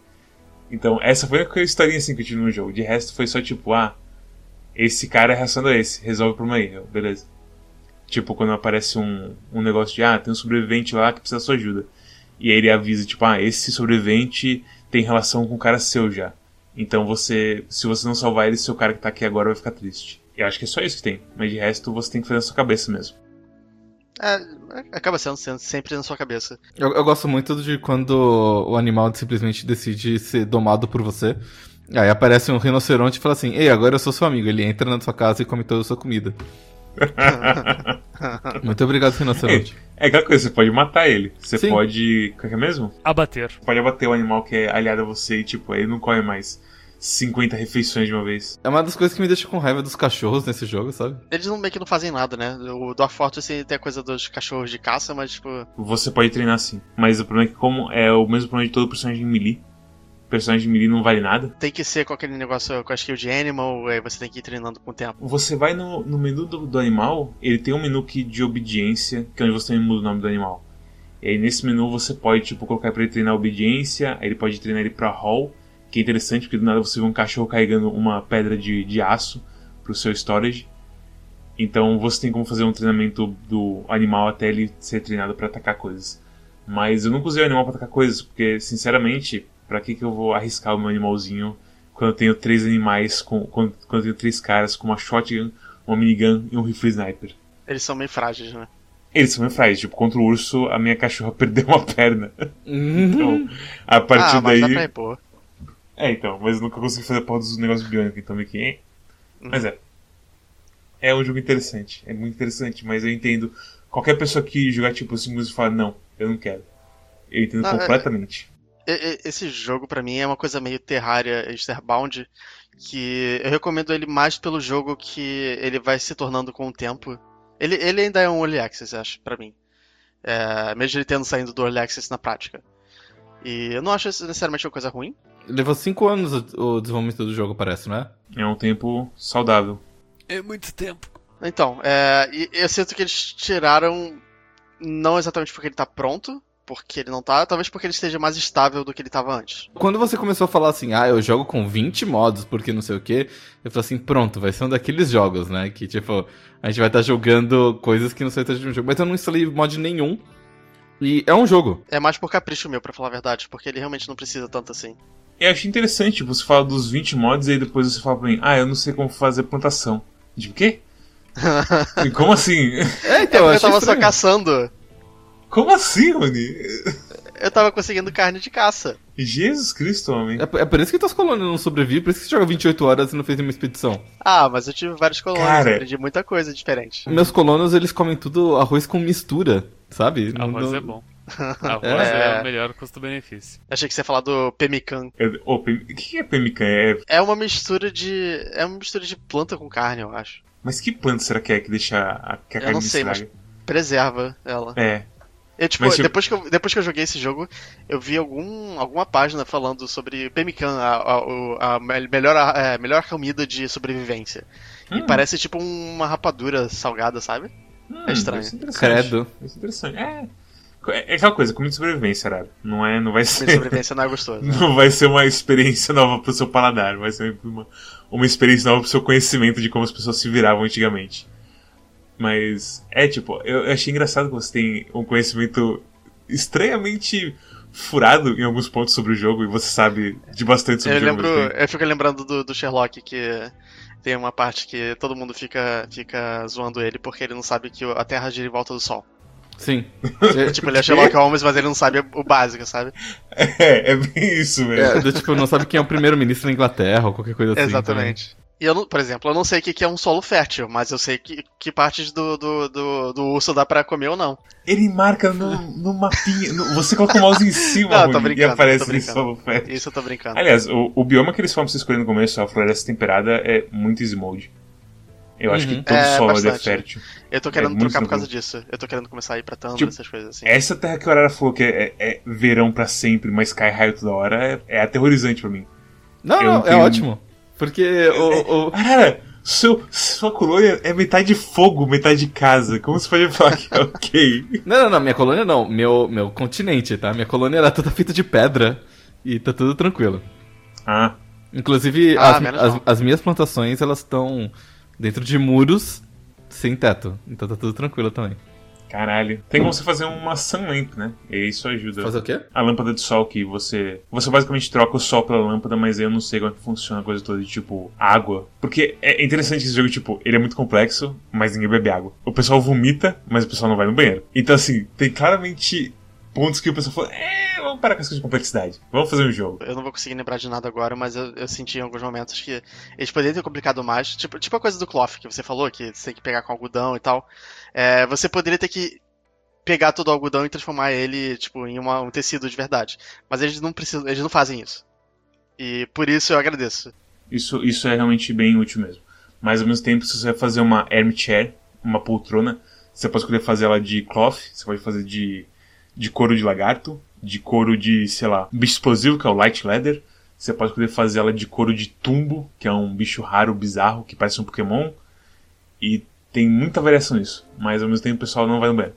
Então, essa foi a historinha assim que eu tive no jogo. De resto, foi só tipo, ah, esse cara é reação a esse, resolve o problema aí, eu, beleza. Tipo, quando aparece um, um negócio de, ah, tem um sobrevivente lá que precisa da sua ajuda. E aí ele avisa, tipo, ah, esse sobrevivente tem relação com um cara seu já. Então você, se você não salvar ele, seu cara que tá aqui agora vai ficar triste. Eu acho que é só isso que tem. Mas de resto, você tem que fazer na sua cabeça mesmo. É, acaba sendo, sendo sempre na sua cabeça. Eu, eu gosto muito de quando o animal simplesmente decide ser domado por você. Aí aparece um rinoceronte e fala assim: Ei, agora eu sou seu amigo. Ele entra na sua casa e come toda a sua comida. [LAUGHS] Muito obrigado, rinoceronte. [LAUGHS] É aquela coisa, você pode matar ele. Você Sim. pode. Como é que é mesmo? Abater. Pode abater o animal que é aliado a você e, tipo, ele não come mais 50 refeições de uma vez. É uma das coisas que me deixa com raiva dos cachorros nesse jogo, sabe? Eles não, meio que não fazem nada, né? O Dwarf Fortress tem a coisa dos cachorros de caça, mas, tipo, Você pode treinar sim. Mas o problema é que, como é o mesmo problema de todo personagem melee, personagem melee não vale nada. tem que ser com aquele negócio com a skill de animal, aí você tem que ir treinando com o tempo. Você vai no, no menu do, do animal, ele tem um menu que de obediência, que é onde você muda o nome do animal. E aí nesse menu você pode, tipo, colocar pra ele treinar obediência, aí ele pode treinar ele pra haul, que é interessante, porque do nada você vê um cachorro carregando uma pedra de, de aço pro seu storage. Então você tem como fazer um treinamento do animal até ele ser treinado pra atacar coisas. Mas eu nunca usei o animal pra atacar coisas, porque, sinceramente, pra que, que eu vou arriscar o meu animalzinho quando eu tenho três animais, com, quando, quando eu tenho três caras com uma shotgun, uma minigun e um rifle sniper? Eles são meio frágeis, né? Eles são meio frágeis, tipo, contra o urso, a minha cachorra [LAUGHS] perdeu uma perna. Uhum. Então, a [LAUGHS] partir ah, mas dá daí. pra repor. É, então, mas eu nunca consegui fazer a porra dos negócios biônicos, então meio que. hein? Mas é. É um jogo interessante, é muito interessante, mas eu entendo. Qualquer pessoa que jogar tipo assim e fala, não, eu não quero. Eu entendo Não, é- completamente. Esse jogo, pra mim, é uma coisa meio Terraria Easterbound, que eu recomendo ele mais pelo jogo que ele vai se tornando com o tempo. Ele, ele ainda é um Early Access, acho, pra mim. É, mesmo ele tendo saído do Early Access na prática. E eu não acho isso necessariamente uma coisa ruim. Levou cinco anos o, desenvolvimento do jogo, parece, não é? É um tempo saudável. É muito tempo. Então, é, eu sinto que eles tiraram, não exatamente porque ele tá pronto, porque ele não tá, talvez porque ele esteja mais estável do que ele tava antes. Quando você começou a falar assim, ah, eu jogo com 20 modos porque não sei o que, eu falei assim, pronto, vai ser um daqueles jogos, né? Que tipo, a gente vai estar jogando coisas que não sei de um jogo. Mas eu não instalei mod nenhum. E é um jogo. É mais por capricho meu, pra falar a verdade, porque ele realmente não precisa tanto assim. Eu achei interessante, tipo, você fala dos 20 mods e aí depois você fala pra mim, ah, eu não sei como fazer plantação. Tipo, o quê? [LAUGHS] Como assim? É, É então, porque eu achei tava só estranho. caçando. Como assim, Rony? Eu tava conseguindo carne de caça. Jesus Cristo, homem. É, é por isso que tuas colônias não sobrevivem, por isso que você joga 28 horas e não fez nenhuma expedição. Ah, mas eu tive vários colônias, Cara. aprendi muita coisa diferente. Meus colonos, eles comem tudo arroz com mistura, sabe? Arroz não- é bom. Arroz É. é, o melhor custo-benefício. Achei que você ia falar do pemican. Pem- O que é pemican? É... É uma mistura de. É uma mistura de planta com carne, eu acho. Mas que planta será que é que deixa a, que a Eu carne não sei, estraga? Preserva ela. É. Eu, tipo, Mas, Depois, que eu, depois que eu joguei esse jogo, eu vi algum, alguma página falando sobre pemican, a, a, a me- melhor, é, melhor comida de sobrevivência. E Hum. parece tipo uma rapadura salgada, sabe? Hum, É estranho. ser. Credo. Deve ser interessante. É. É aquela coisa, comida de sobrevivência, Arara. Não é, não vai Comida de ser. sobrevivência não é gostoso. né? [LAUGHS] Não vai ser uma experiência nova pro seu paladar, vai ser uma, uma experiência nova pro seu conhecimento de como as pessoas se viravam antigamente. Mas é tipo, eu, eu achei engraçado que você tem um conhecimento estranhamente furado em alguns pontos sobre o jogo e você sabe de bastante sobre Eu o jogo. lembro, tempo. eu fico lembrando do, do Sherlock que tem uma parte que todo mundo fica, fica zoando ele porque ele não sabe que a Terra gira em volta do Sol. Sim. [LAUGHS] Tipo, ele é Sherlock Holmes, mas ele não sabe o básico, sabe? [LAUGHS] É, é bem isso mesmo. É, do tipo, não sabe quem é o primeiro-ministro da Inglaterra ou qualquer coisa assim. Exatamente. E eu, não- por exemplo, eu não sei o que é um solo fértil, mas eu sei que, que partes do, do, do, do urso dá pra comer ou não. Ele marca no, no mapinha. no- você coloca o mouse em cima [LAUGHS] Não, e aparece brincando. solo fértil. Isso eu tô brincando. Aliás, o, o bioma que eles falam pra você escolher no começo, a floresta temperada, é muito Smode. Eu acho que Uhum. todo É, solo é bastante. fértil. Eu tô querendo muito trocar por causa disso. Eu tô querendo começar a ir pra Tandra, Tipo, essas coisas assim. Essa terra que o Arara falou que é, é verão pra sempre, mas cai raio toda hora, é, é aterrorizante pra mim. Não, Eu não, é tenho- ótimo. Porque o, o, Arara, seu, sua colônia é metade fogo, metade casa. Como você pode falar que é [LAUGHS] ok? Não, não, não, minha colônia não. Meu, meu continente, tá? Minha colônia era toda feita de pedra e tá tudo tranquilo. Ah, Inclusive, Ah, as, as, as minhas plantações, elas estão dentro de muros sem teto. Então tá tudo tranquilo também. Caralho. Tem como você fazer uma sunlamp, né? E isso ajuda. Fazer o quê? A lâmpada de sol que você. Você basicamente troca o sol pela lâmpada, mas eu não sei como é que funciona a coisa toda de tipo água. Porque é interessante esse jogo, tipo, ele é muito complexo, mas ninguém bebe água. O pessoal vomita, mas o pessoal não vai no banheiro. Então, assim, tem claramente pontos que o pessoal fala, é, vamos parar com essa coisa de complexidade. Vamos fazer um jogo. Eu não vou conseguir lembrar de nada agora, mas eu, eu senti em alguns momentos que eles poderiam ter complicado mais. Tipo, tipo a coisa do cloth que você falou, que você tem que pegar com algodão e tal. É, você poderia ter que pegar todo o algodão e transformar ele, tipo, em uma- um tecido de verdade. Mas eles não precisam, eles não fazem isso. E por isso eu agradeço. Isso, isso é realmente bem útil mesmo. Mas ao mesmo tempo, se você vai fazer uma armchair, uma poltrona, você pode escolher fazer ela de cloth, você pode fazer de, de couro de lagarto, de couro de, sei lá, bicho explosivo, que é o light leather. Você pode escolher fazer ela de couro de tumbo, que é um bicho raro, bizarro, que parece um Pokémon. E tem muita variação nisso. Mas ao mesmo tempo o pessoal não vai no banheiro.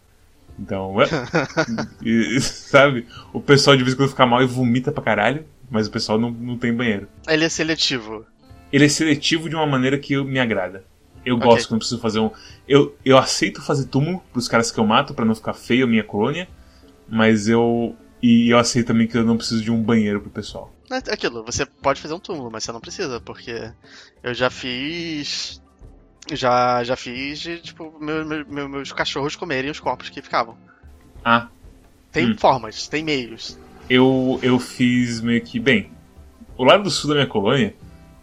Então, ué? [LAUGHS] E, sabe? O pessoal de vez em quando fica mal e vomita pra caralho, mas o pessoal não, não tem banheiro Ele é seletivo. ele é seletivo de uma maneira que eu- me agrada. Eu Ok. gosto quando preciso fazer um. Eu, eu aceito fazer túmulo pros caras que eu mato pra não ficar feio a minha colônia, mas eu. E eu aceito também que eu não preciso de um banheiro pro pessoal. É aquilo, você pode fazer um túmulo, mas você não precisa, porque eu já fiz. Já, já fiz de, tipo, meu, meu- meu- meus cachorros comerem os corpos que ficavam. Ah, Tem Hum. formas, tem meios. eu, eu fiz meio que. Bem, o lado do sul da minha colônia,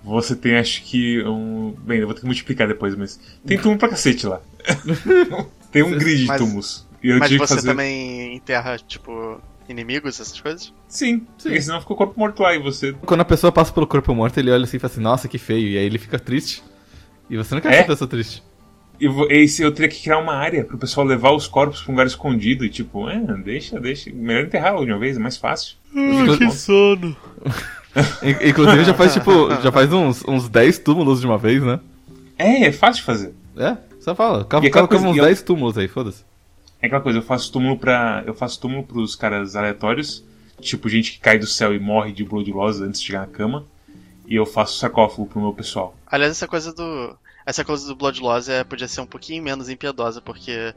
você tem acho que um. Bem, eu vou ter que multiplicar depois, mas. Tem túmulo pra cacete lá. [LAUGHS] tem um grid de Mas- túmulos. E eu mas você fazer. também enterra, tipo, inimigos, essas coisas? Sim, porque senão fica o corpo morto lá e você. Quando a pessoa passa pelo corpo morto, ele olha assim e fala assim, nossa, que feio. E aí ele fica triste. E você não quer É? que a pessoa triste. E esse eu teria que criar uma área pro pessoal levar os corpos pra um lugar escondido e tipo, é, deixa, deixa. Melhor enterrar de uma vez, é mais fácil. que sono. [LAUGHS] In- Inclusive já faz [LAUGHS] tipo, já faz uns, uns 10 túmulos de uma vez, né? É, é fácil de fazer. É, só fala. Cava, aquela cava coisa- uns eu- 10 túmulos aí, foda-se. É aquela coisa, eu faço túmulo pra. Eu faço túmulo pros caras aleatórios, tipo gente que cai do céu e morre de blood loss antes de chegar na cama. E eu faço sarcófago pro meu pessoal. Aliás, essa coisa do. Essa coisa do Blood Loss é, podia ser um pouquinho menos impiedosa, porque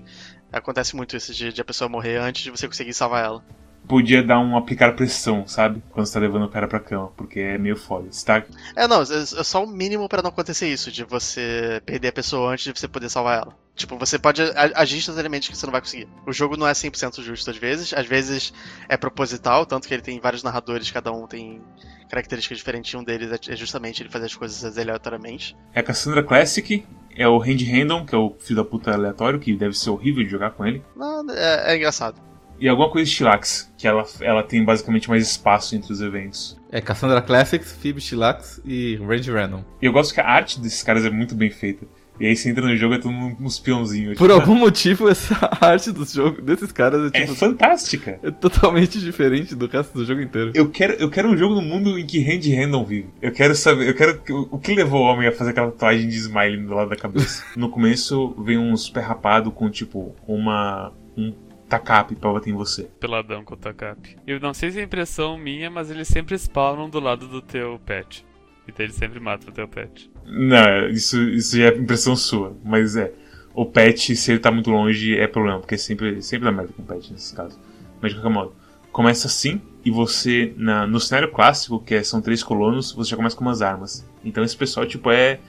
acontece muito isso de, de a pessoa morrer antes de você conseguir salvar ela. Podia dar um aplicar pressão, sabe? Quando você tá levando o cara pra cama, porque é meio foda. Você tá É, não, é é só o mínimo pra não acontecer isso, de você perder a pessoa antes de você poder salvar ela. Tipo, você pode agir instantaneamente que você não vai conseguir. O jogo não é 100% justo às vezes, às vezes é proposital, tanto que ele tem vários narradores, cada um tem características diferentes, um deles é- é justamente ele fazer as coisas aleatoriamente. É a Cassandra Classic, é o Randy Random, que é o filho da puta aleatório, que deve ser horrível de jogar com ele. Não, é, é engraçado. E alguma coisa de Chilax, que ela, ela tem basicamente mais espaço entre os eventos. É Cassandra Classics, Phoebe Chilax e Range Random. E eu gosto que a arte desses caras é muito bem feita. E aí você entra no jogo e é todo mundo uns peãozinhos. Por algum [LAUGHS] motivo, essa [LAUGHS] arte dos jogos, desses caras é, É tipo, fantástica. é totalmente diferente do resto do jogo inteiro. Eu quero, eu quero um jogo no mundo em que hand não vive. Eu quero saber, eu quero que- o que levou o homem a fazer aquela tatuagem de smile do lado da cabeça. [LAUGHS] No começo vem um super rapado com tipo uma um tacape pra bater em você. Peladão com o Takap. Eu não sei se é impressão minha, mas eles sempre spawnam do lado do teu pet. E daí eles sempre matam o teu pet. Não, isso isso já é impressão sua, mas é o pet se ele tá muito longe é problema, porque sempre sempre dá merda com o pet nesse caso. Mas de qualquer modo, começa assim e você na, no cenário clássico, que é- são três colonos, você já começa com umas armas. Então esse pessoal tipo é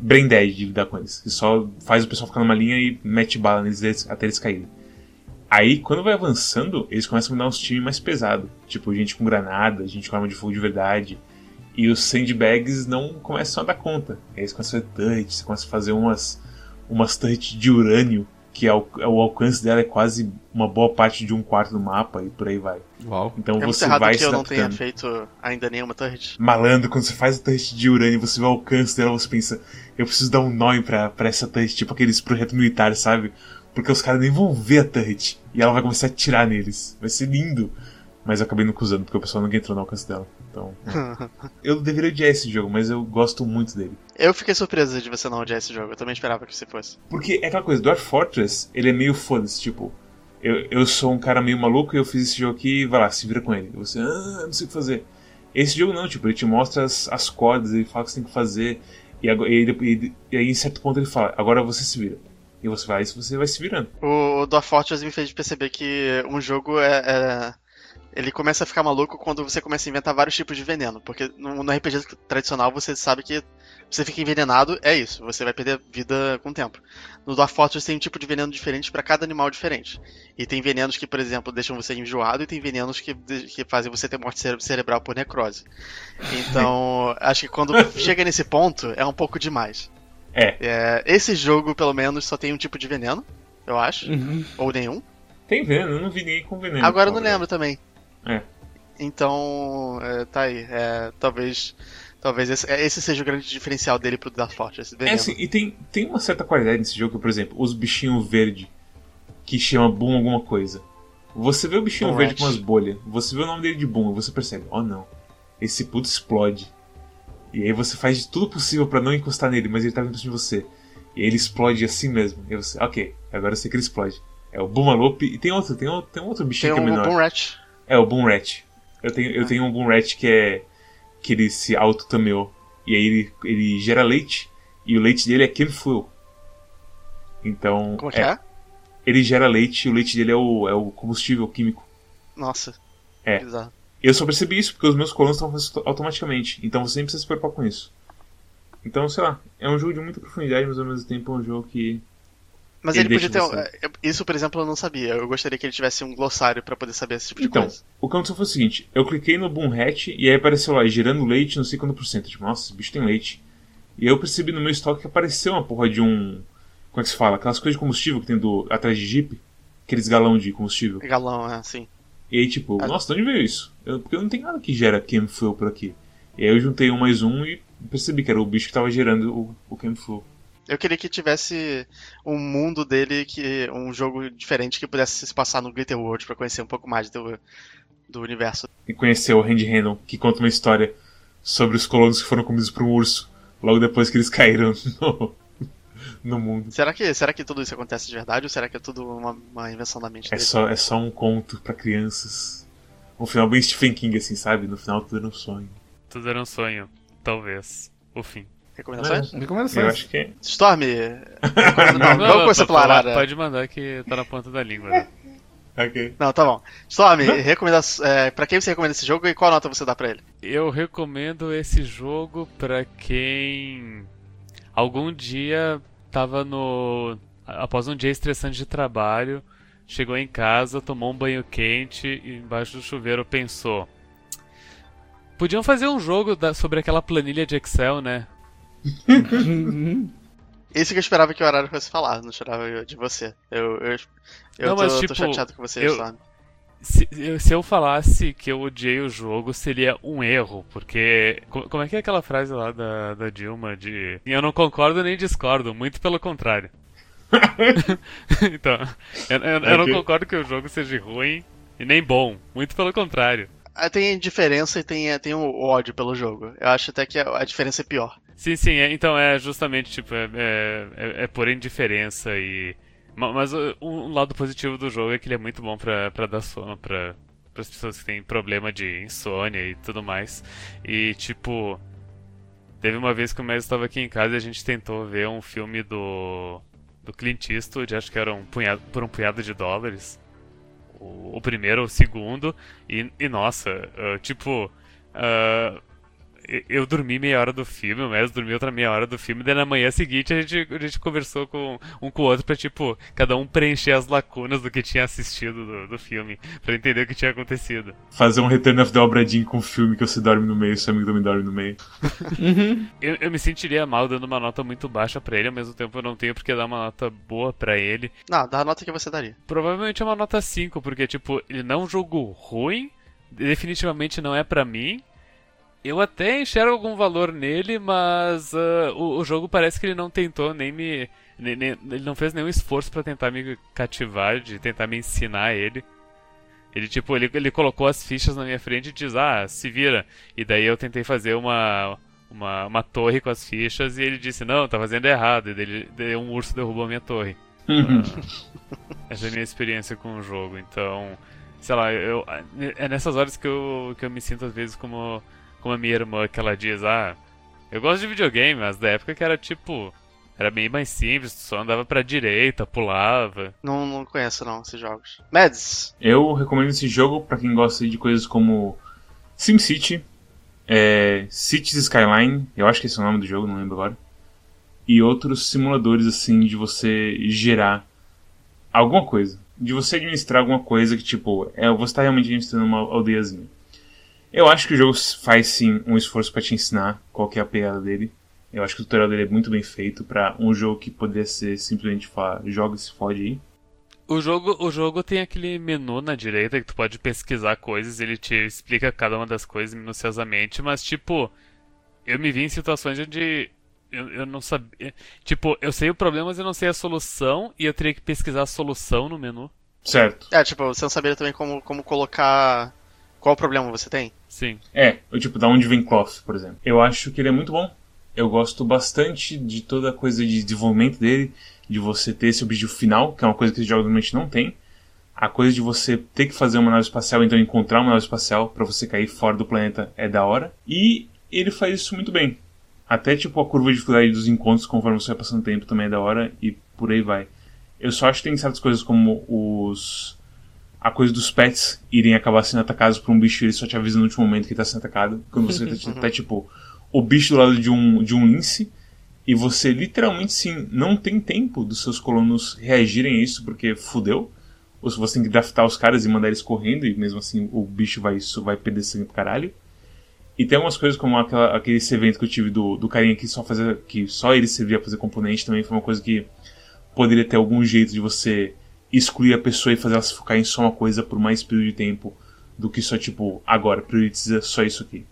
brain dead de lidar com eles. Você só faz o pessoal ficar numa linha e mete bala neles até eles caírem. Aí, quando vai avançando, eles começam a mandar uns times mais pesados. Tipo, gente com granada, gente com arma de fogo de verdade. E os sandbags não começam a dar conta. Aí eles começam a fazer touch, você começa a fazer umas, umas touch de urânio, que é o, o alcance dela é quase uma boa parte de um quarto do mapa e por aí vai. Uau. Então É você vai que se eu não tenha feito ainda nenhuma turret. Malandro, quando você faz a touch de urânio, você vê o alcance dela, você pensa, eu preciso dar um nó pra, pra essa touch, tipo aqueles projetos militares, sabe? Porque os caras nem vão ver a turret. E ela vai começar a atirar neles. Vai ser lindo. Mas eu acabei não usando, porque o pessoal nunca entrou no alcance dela. Então. [LAUGHS] eu deveria odiar esse jogo, mas eu gosto muito dele. Eu fiquei surpreso de você não odiar esse jogo. Eu também esperava que você fosse. Porque é aquela coisa, Dwarf Fortress, ele é meio foda-se, tipo. Eu, eu sou um cara meio maluco e eu fiz esse jogo aqui, vai lá, se vira com ele. E você, ah, não sei o que fazer. Esse jogo não, tipo, ele te mostra as, as cordas, ele fala o que você tem que fazer. E, agora- e, e- e aí, em certo ponto, ele fala, agora você se vira. E você vai, você vai se virando. O, o Dwarf Fortress me fez perceber que um jogo é, é- Ele começa a ficar maluco quando você começa a inventar vários tipos de veneno. Porque no, RPG tradicional você sabe que você fica envenenado, é isso. Você vai perder vida com o tempo. No Dwarf Fortress tem um tipo de veneno diferente para cada animal diferente. E tem venenos que, por exemplo, deixam você enjoado e tem venenos que, que fazem você ter morte cere- cerebral por necrose. Então, [LAUGHS] acho que quando chega nesse ponto é um pouco demais. É, É, esse jogo, pelo menos, só tem um tipo de veneno, eu acho. Ou nenhum. tem veneno, eu não vi ninguém com veneno. Agora eu não lembro também. É. Então, é, tá aí. É, talvez talvez esse, é, esse seja o grande diferencial dele pro Dark Fortress. É Veneno. assim, e tem, tem uma certa qualidade nesse jogo, por exemplo, os bichinhos verdes que chama Boom alguma coisa. Você vê o bichinho verde Rat. com umas bolhas, você vê o nome dele de Boom e você percebe, oh não, esse puto explode. E aí você faz de tudo possível pra não encostar nele, mas ele tá vindo pra cima de você. E aí ele explode assim mesmo. E você, ok, agora eu sei que ele explode. É o Boomalope e tem outro, tem outro, tem outro Tem bichinho que é um menor. Boom Rat. É, o Boom Rat. Eu tenho, eu tenho um Boom Rat que é. que ele se auto-tameou. E aí ele, ele gera leite. E o leite dele é Kenfuel. Então. Como é que é? Ele gera leite e o leite dele é o, é o combustível químico. Nossa. É. Bizarro. Eu só percebi isso porque os meus colonos estão fazendo automaticamente. Então você nem precisa se preocupar com isso. Então, sei lá, é um jogo de muita profundidade, mas ao mesmo tempo é um jogo que. Mas Ele ele, podia ter. um- é, Isso, por exemplo, eu não sabia. Eu gostaria que ele tivesse um glossário pra poder saber esse tipo de Então, coisa. o que aconteceu foi o seguinte: eu cliquei no Boom Hatch e aí apareceu lá, gerando leite, não sei quanto por cento. Tipo, nossa, esse bicho tem leite. E aí eu percebi no meu estoque que apareceu uma porra de um. Como é que se fala? Aquelas coisas de combustível que tem do, atrás de Jeep. Aqueles galão de combustível. Galão, é assim. E aí, tipo, Ah. nossa, de onde veio isso? Eu, porque não tem nada que gera Chemfuel por aqui. E aí eu juntei um mais um e percebi que era o bicho que tava gerando o, o Chemfuel. Eu queria que tivesse um mundo dele, que um jogo diferente que pudesse se passar no Glitter World pra conhecer um pouco mais do, do universo. E conheceu o Randy Randall, que conta uma história sobre os colonos que foram comidos por um urso logo depois que eles [LAUGHS] caíram no, no mundo. Será que, será que tudo isso acontece de verdade ou será que é tudo uma, uma invenção da mente É dele? só, é só um conto pra crianças. Um final bem Stephen King, assim, sabe? No final tudo era um sonho. Tudo era um sonho. Talvez. O fim. Recomendações? Recomendações. Eu acho que é. Storm! [LAUGHS] Não, não começa pela pode, arara. pode mandar que tá na ponta da língua. Né? Ok. Não, tá bom. Storm, recomenda, é, pra quem você recomenda esse jogo e qual nota você dá pra ele? Eu recomendo esse jogo pra quem algum dia tava no. Após um dia estressante de trabalho, chegou em casa, tomou um banho quente e embaixo do chuveiro pensou. Podiam fazer um jogo da- sobre aquela planilha de Excel, né? [LAUGHS] Esse que eu esperava que o horário fosse falar, não esperava de você. Eu, eu, eu Não, tô, mas, tô tipo, chateado com você, eu- Storm. Se, eu- se eu falasse que eu odiei o jogo, seria um erro, porque. co- Como é que é aquela frase lá da, da Dilma de. Eu não concordo nem discordo, muito pelo contrário. [LAUGHS] [LAUGHS] então, eu, eu- eu não Ok. concordo que o jogo seja ruim e nem bom, muito pelo contrário. Ah, Tem diferença e tem, tem o ódio pelo jogo. Eu acho até que a, a diferença é pior. Sim, sim, é- então é justamente tipo, é, é, é- é por indiferença e. ma- Mas um lado positivo do jogo é que ele é muito bom pra, pra dar sono pra, pras pessoas que têm problema de insônia e tudo mais. E tipo. Teve uma vez que o Messi estava aqui em casa e a gente tentou ver um filme do. do Clint Eastwood, acho que era um punhado, por um punhado de dólares. O, o primeiro ou o segundo. E, e nossa, ah, tipo. ah, eu- dormi meia hora do filme, o Messi dormiu outra meia hora do filme, daí na manhã seguinte a gente, a gente conversou com um com o outro pra, tipo, cada um preencher as lacunas do que tinha assistido do, do filme, pra entender o que tinha acontecido. Fazer um Return of the Obra Dinn com um filme que você dorme no meio, seu amigo também dorme no meio. [LAUGHS] Eu, eu me sentiria mal dando uma nota muito baixa pra ele, ao mesmo tempo eu não tenho porque dar uma nota boa pra ele. Não, dá a nota que você daria. Provavelmente é uma nota 5, porque, tipo, ele não é um jogo ruim, definitivamente não é pra mim. Eu até enxergo algum valor nele, mas ah, o, o jogo parece que ele não tentou nem me. nem- nem- ele não fez nenhum esforço pra tentar me cativar, de tentar me ensinar ele. Ele, tipo, ele, ele colocou as fichas na minha frente e diz, ah, se vira. E daí eu tentei fazer uma, uma, uma torre com as fichas e ele disse, não, tá fazendo errado. E daí, ele- daí um urso derrubou a minha torre. Essa é a minha experiência com o jogo. Então, sei lá, eu, é nessas horas que eu, que eu me sinto às vezes como, como a minha irmã, que ela diz, ah, eu gosto de videogame, mas da época que era tipo. Era bem mais simples, tu só andava pra direita, pulava. Não, não conheço não esses jogos. Mads, Eu recomendo esse jogo pra quem gosta de coisas como SimCity, é, Cities Skyline, eu acho que esse é o nome do jogo, não lembro agora. E outros simuladores assim de você gerar alguma coisa. De você administrar alguma coisa que, tipo, é, você está realmente administrando uma aldeiazinha. Eu acho que o jogo faz sim um esforço pra te ensinar qual que é a pegada dele. Eu acho que o tutorial dele é muito bem feito pra um jogo que poderia ser simplesmente falar, joga e se fode aí. O jogo, o jogo tem aquele menu na direita que tu pode pesquisar coisas, ele te explica cada uma das coisas minuciosamente, mas tipo, eu me vi em situações onde eu, eu não sabia. Tipo, eu sei o problema, mas eu não sei a solução, e eu teria que pesquisar a solução no menu. Certo. é tipo, você não saberia também como, como colocar. Qual problema você tem? Sim. É, eu, tipo, da onde vem Cloth, por exemplo. Eu acho que ele é muito bom. Eu gosto bastante de toda a coisa de desenvolvimento dele, de você ter esse objetivo final, que é uma coisa que os jogos normalmente não tem. A coisa de você ter que fazer uma nave espacial, então encontrar uma nave espacial pra você cair fora do planeta é da hora. E ele faz isso muito bem. Até tipo a curva de dificuldade dos encontros conforme você vai passando tempo também é da hora e por aí vai. Eu só acho que tem certas coisas como os a coisa dos pets irem acabar sendo atacados por um bicho e ele só te avisa no último momento que tá sendo atacado. Quando você tá, tá, tipo o bicho do lado de um, de um lince e você literalmente sim não tem tempo dos seus colonos reagirem a isso porque fudeu. Ou se você tem que draftar os caras e mandar eles correndo e mesmo assim o bicho vai, isso vai perder sangue pro caralho. E tem algumas coisas como aquela, aquele evento que eu tive do, do carinha que só fazia. que só ele servia pra fazer componente também foi uma coisa que poderia ter algum jeito de você excluir a pessoa e fazer ela se focar em só uma coisa por mais período de tempo do que só tipo, agora, prioriza só isso aqui.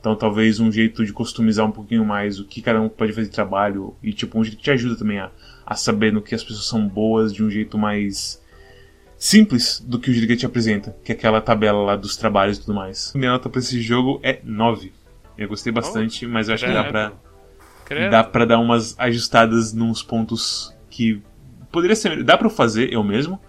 Então talvez um jeito de customizar um pouquinho mais o que cada um pode fazer de trabalho e tipo um jeito que te ajuda também a, a saber no que as pessoas são boas de um jeito mais simples do que o jeito que te apresenta, que é aquela tabela lá dos trabalhos e tudo mais. Minha nota pra esse jogo é 9. Eu gostei bastante, mas eu acho que dá pra, Credo. dá pra dar umas ajustadas nos pontos que poderia ser. Dá pra eu fazer eu mesmo,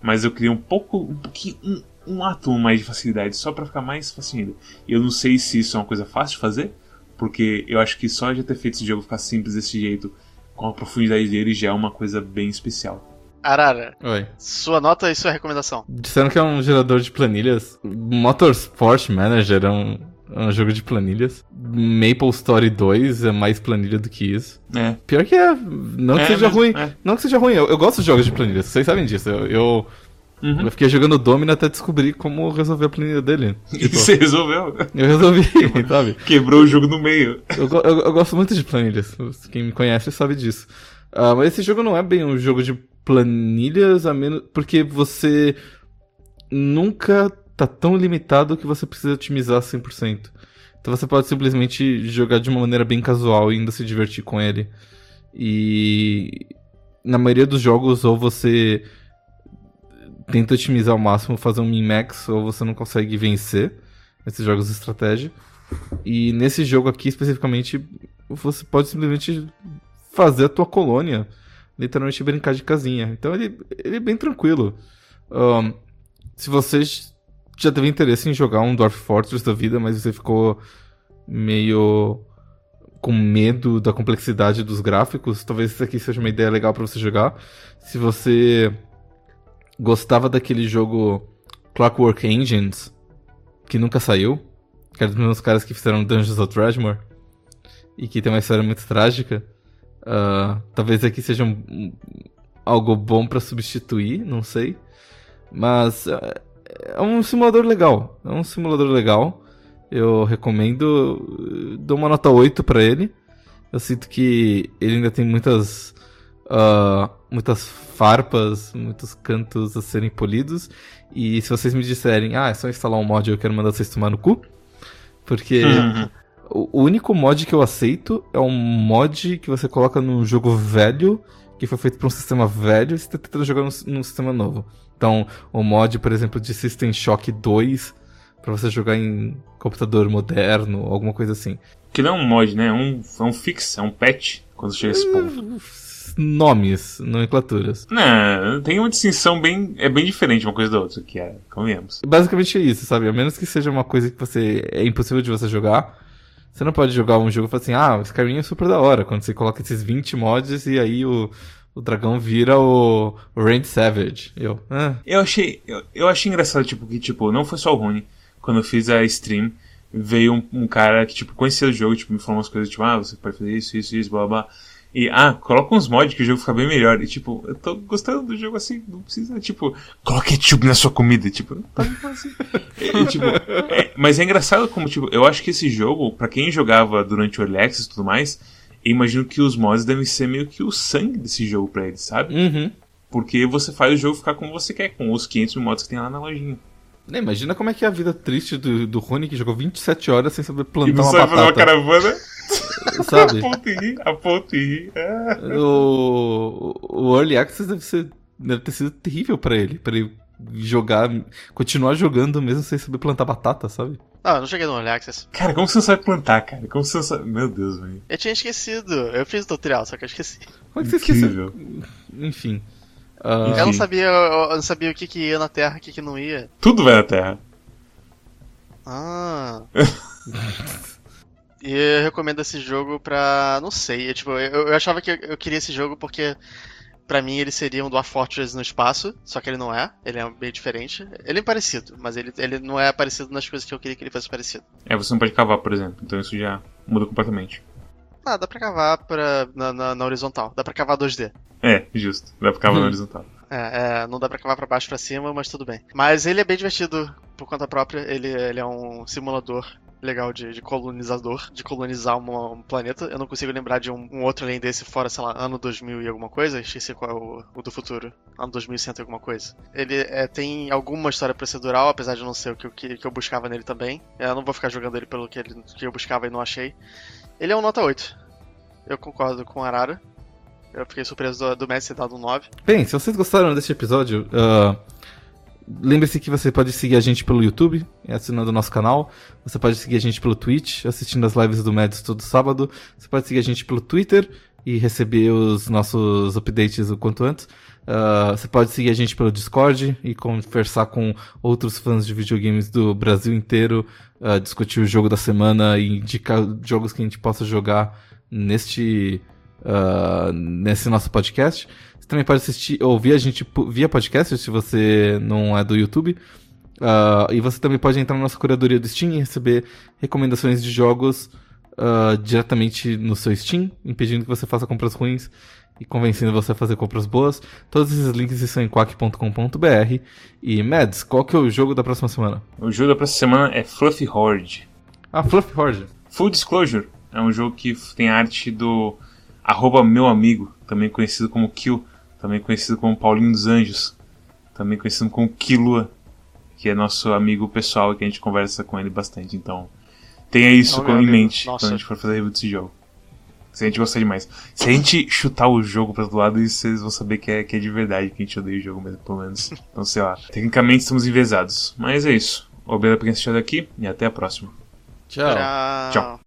mas eu queria um pouco, um pouquinho, um, um átomo mais de facilidade, só pra ficar mais fácil ainda. E eu não sei se isso é uma coisa fácil de fazer, porque eu acho que só de ter feito esse jogo ficar simples desse jeito, com a profundidade dele, já é uma coisa bem especial. Arara, Oi. sua nota e sua recomendação. Disseram que é um gerador de planilhas. Motorsport Manager é um, um jogo de planilhas. Maple Story 2 é mais planilha do que isso. É. Pior que é. Não que É seja mesmo, ruim. é. Não que seja ruim. Eu, eu gosto de jogos de planilhas. Vocês sabem disso. Eu, eu, Uhum. eu fiquei jogando Domino até descobrir como resolver a planilha dele. Tipo, [LAUGHS] Você resolveu? eu resolvi, [LAUGHS] [LAUGHS] sabe? Quebrou o jogo no meio. Eu, eu- eu gosto muito de planilhas. Quem me conhece sabe disso. Ah, mas esse jogo não é bem um jogo de planilhas, a menos. Porque você. nunca tá tão limitado que você precisa otimizar 100%. Então você pode simplesmente jogar de uma maneira bem casual e ainda se divertir com ele. E na maioria dos jogos, ou você tenta otimizar ao máximo, fazer um min-max, ou você não consegue vencer esses jogos de estratégia. E nesse jogo aqui, especificamente, você pode simplesmente fazer a tua colônia, literalmente brincar de casinha. Então ele, ele é bem tranquilo. Um, se você já teve interesse em jogar um Dwarf Fortress da vida, mas você ficou meio com medo da complexidade dos gráficos, talvez isso aqui seja uma ideia legal para você jogar. Se você gostava daquele jogo Clockwork Engines, que nunca saiu, que era dos mesmos caras que fizeram Dungeons of Dredmor, e que tem uma história muito trágica, uh, talvez aqui seja um, algo bom para substituir, não sei. Mas uh, é um simulador legal. É um simulador legal. Eu recomendo. Dou uma nota 8 para ele. Eu sinto que ele ainda tem muitas. Uh, muitas farpas, muitos cantos a serem polidos. E se vocês me disserem, ah, é só instalar um mod eu quero mandar vocês tomar no cu. Porque uhum. o único mod que eu aceito é um mod que você coloca num jogo velho, que foi feito para um sistema velho, e você tá tentando jogar num, num sistema novo. Então, o mod, por exemplo, de System Shock 2, para você jogar em computador moderno, alguma coisa assim. Que não é um mod, né? É um, é um fix, é um patch, quando chega esse ponto. Nomes, nomenclaturas. Não, tem uma distinção bem. É bem diferente uma coisa da outra, que é, convenhamos. Basicamente é isso, sabe? A menos que seja uma coisa que você. é impossível de você jogar. Você não pode jogar um jogo e falar assim, ah, o Skyrim é super da hora, quando você coloca esses 20 mods e aí o, o dragão vira o, o Randy Savage. Eu, ah. eu achei eu, eu achei engraçado, tipo, que, tipo, não foi só o Rony. Quando eu fiz a stream, veio um, um, cara que, tipo, conhecia o jogo, tipo, me falou umas coisas, tipo, ah, você pode fazer isso, isso, isso, blá, blá. E, ah, coloca uns mods que o jogo fica bem melhor. E, tipo, eu tô gostando do jogo assim, não precisa, tipo, coloca ketchup na sua comida. Tipo, não tá assim. [LAUGHS] e, tipo, é, mas é engraçado como, tipo, eu acho que esse jogo, para quem jogava durante o Early Access e tudo mais, imagino que os mods devem ser meio que o sangue desse jogo pra eles, sabe? Uhum. Porque você faz o jogo ficar como você quer, com os 500 mil mods que tem lá na lojinha. Né, imagina como é que é a vida triste do, do Rony que jogou 27 horas sem saber plantar e não uma sabe batata. fazer uma caravana. [LAUGHS] Sabe? a ponto e rir, a ponto e rir. É. O, o Early Access deve, ser, deve ter sido terrível pra ele. Pra ele jogar, continuar jogando mesmo sem saber plantar batata, sabe? Não, eu não cheguei no Early Access. Cara, como você não sabe plantar, cara? Como você não sabe... Meu Deus, velho. Eu tinha esquecido. Eu fiz o tutorial, só que eu esqueci. Como é que você esqueceu? Enfim. Uh... Eu não sabia, eu não sabia o que, que ia na Terra e o que, que não ia. Tudo vai na Terra. Ah. [LAUGHS] e eu recomendo esse jogo pra. Não sei. Eu, tipo, eu, eu achava que eu, eu queria esse jogo porque Pra mim, ele seria um Dwarf Fortress no espaço, só que ele não é. Ele é bem diferente. Ele é parecido, mas ele, ele não é parecido nas coisas que eu queria que ele fosse parecido. É, você não pode cavar, por exemplo, então isso já muda completamente. Ah, dá pra cavar pra, na, na, na horizontal. Dá pra cavar 2D. É, justo. Dá pra cavar na horizontal. É, é, não dá pra cavar pra baixo pra cima, mas tudo bem. Mas ele é bem divertido por conta própria. Ele, ele é um simulador legal de, de colonizador, de colonizar uma, um planeta. Eu não consigo lembrar de um, um, outro além desse, fora, sei lá, ano 2000 e alguma coisa. Esqueci qual é o, o do futuro. Ano 2100 e alguma coisa. Ele é, tem alguma história procedural, apesar de não ser o que, que, que eu buscava nele também. Eu não vou ficar jogando ele pelo que, ele, que eu buscava e não achei. Ele é um nota 8. Eu concordo com o Arara. Eu fiquei surpreso do, do Messi ter dado um 9. Bem, se vocês gostaram desse episódio, uh, Lembre-se que você pode seguir a gente pelo YouTube, assinando o nosso canal. Você pode seguir a gente pelo Twitch, assistindo as lives do Médios todo sábado. Você pode seguir a gente pelo Twitter e receber os nossos updates o quanto antes. Uh, você pode seguir a gente pelo Discord e conversar com outros fãs de videogames do Brasil inteiro, uh, discutir o jogo da semana e indicar jogos que a gente possa jogar neste, uh, nesse nosso podcast. Você também pode assistir, ouvir a gente via podcast se você não é do YouTube. Uh, e você também pode entrar na nossa curadoria do Steam e receber recomendações de jogos uh, diretamente no seu Steam, impedindo que você faça compras ruins e convencendo você a fazer compras boas. Todos esses links estão em quack.com.br. E Mads, qual que é o jogo da próxima semana? O jogo da próxima semana é Fluffy Horde. Ah, Fluffy Horde. Full Disclosure é um jogo que tem arte do arroba meu amigo, também conhecido como Kill também conhecido como Paulinho dos Anjos, também conhecido como Kilua. que é nosso amigo pessoal e que a gente conversa com ele bastante. Então, tenha isso Não, meu em amigo. mente Nossa. quando a gente for fazer review desse jogo. Se a gente gostar demais. Se a gente chutar o jogo pra outro lado, vocês vão saber que é, que é de verdade, que a gente odeia o jogo mesmo, pelo menos. [LAUGHS] Então, sei lá. Tecnicamente estamos envezados. Mas é isso. Obrigado por quem assistiu aqui e até a próxima. Tchau. Tchau. Tchau.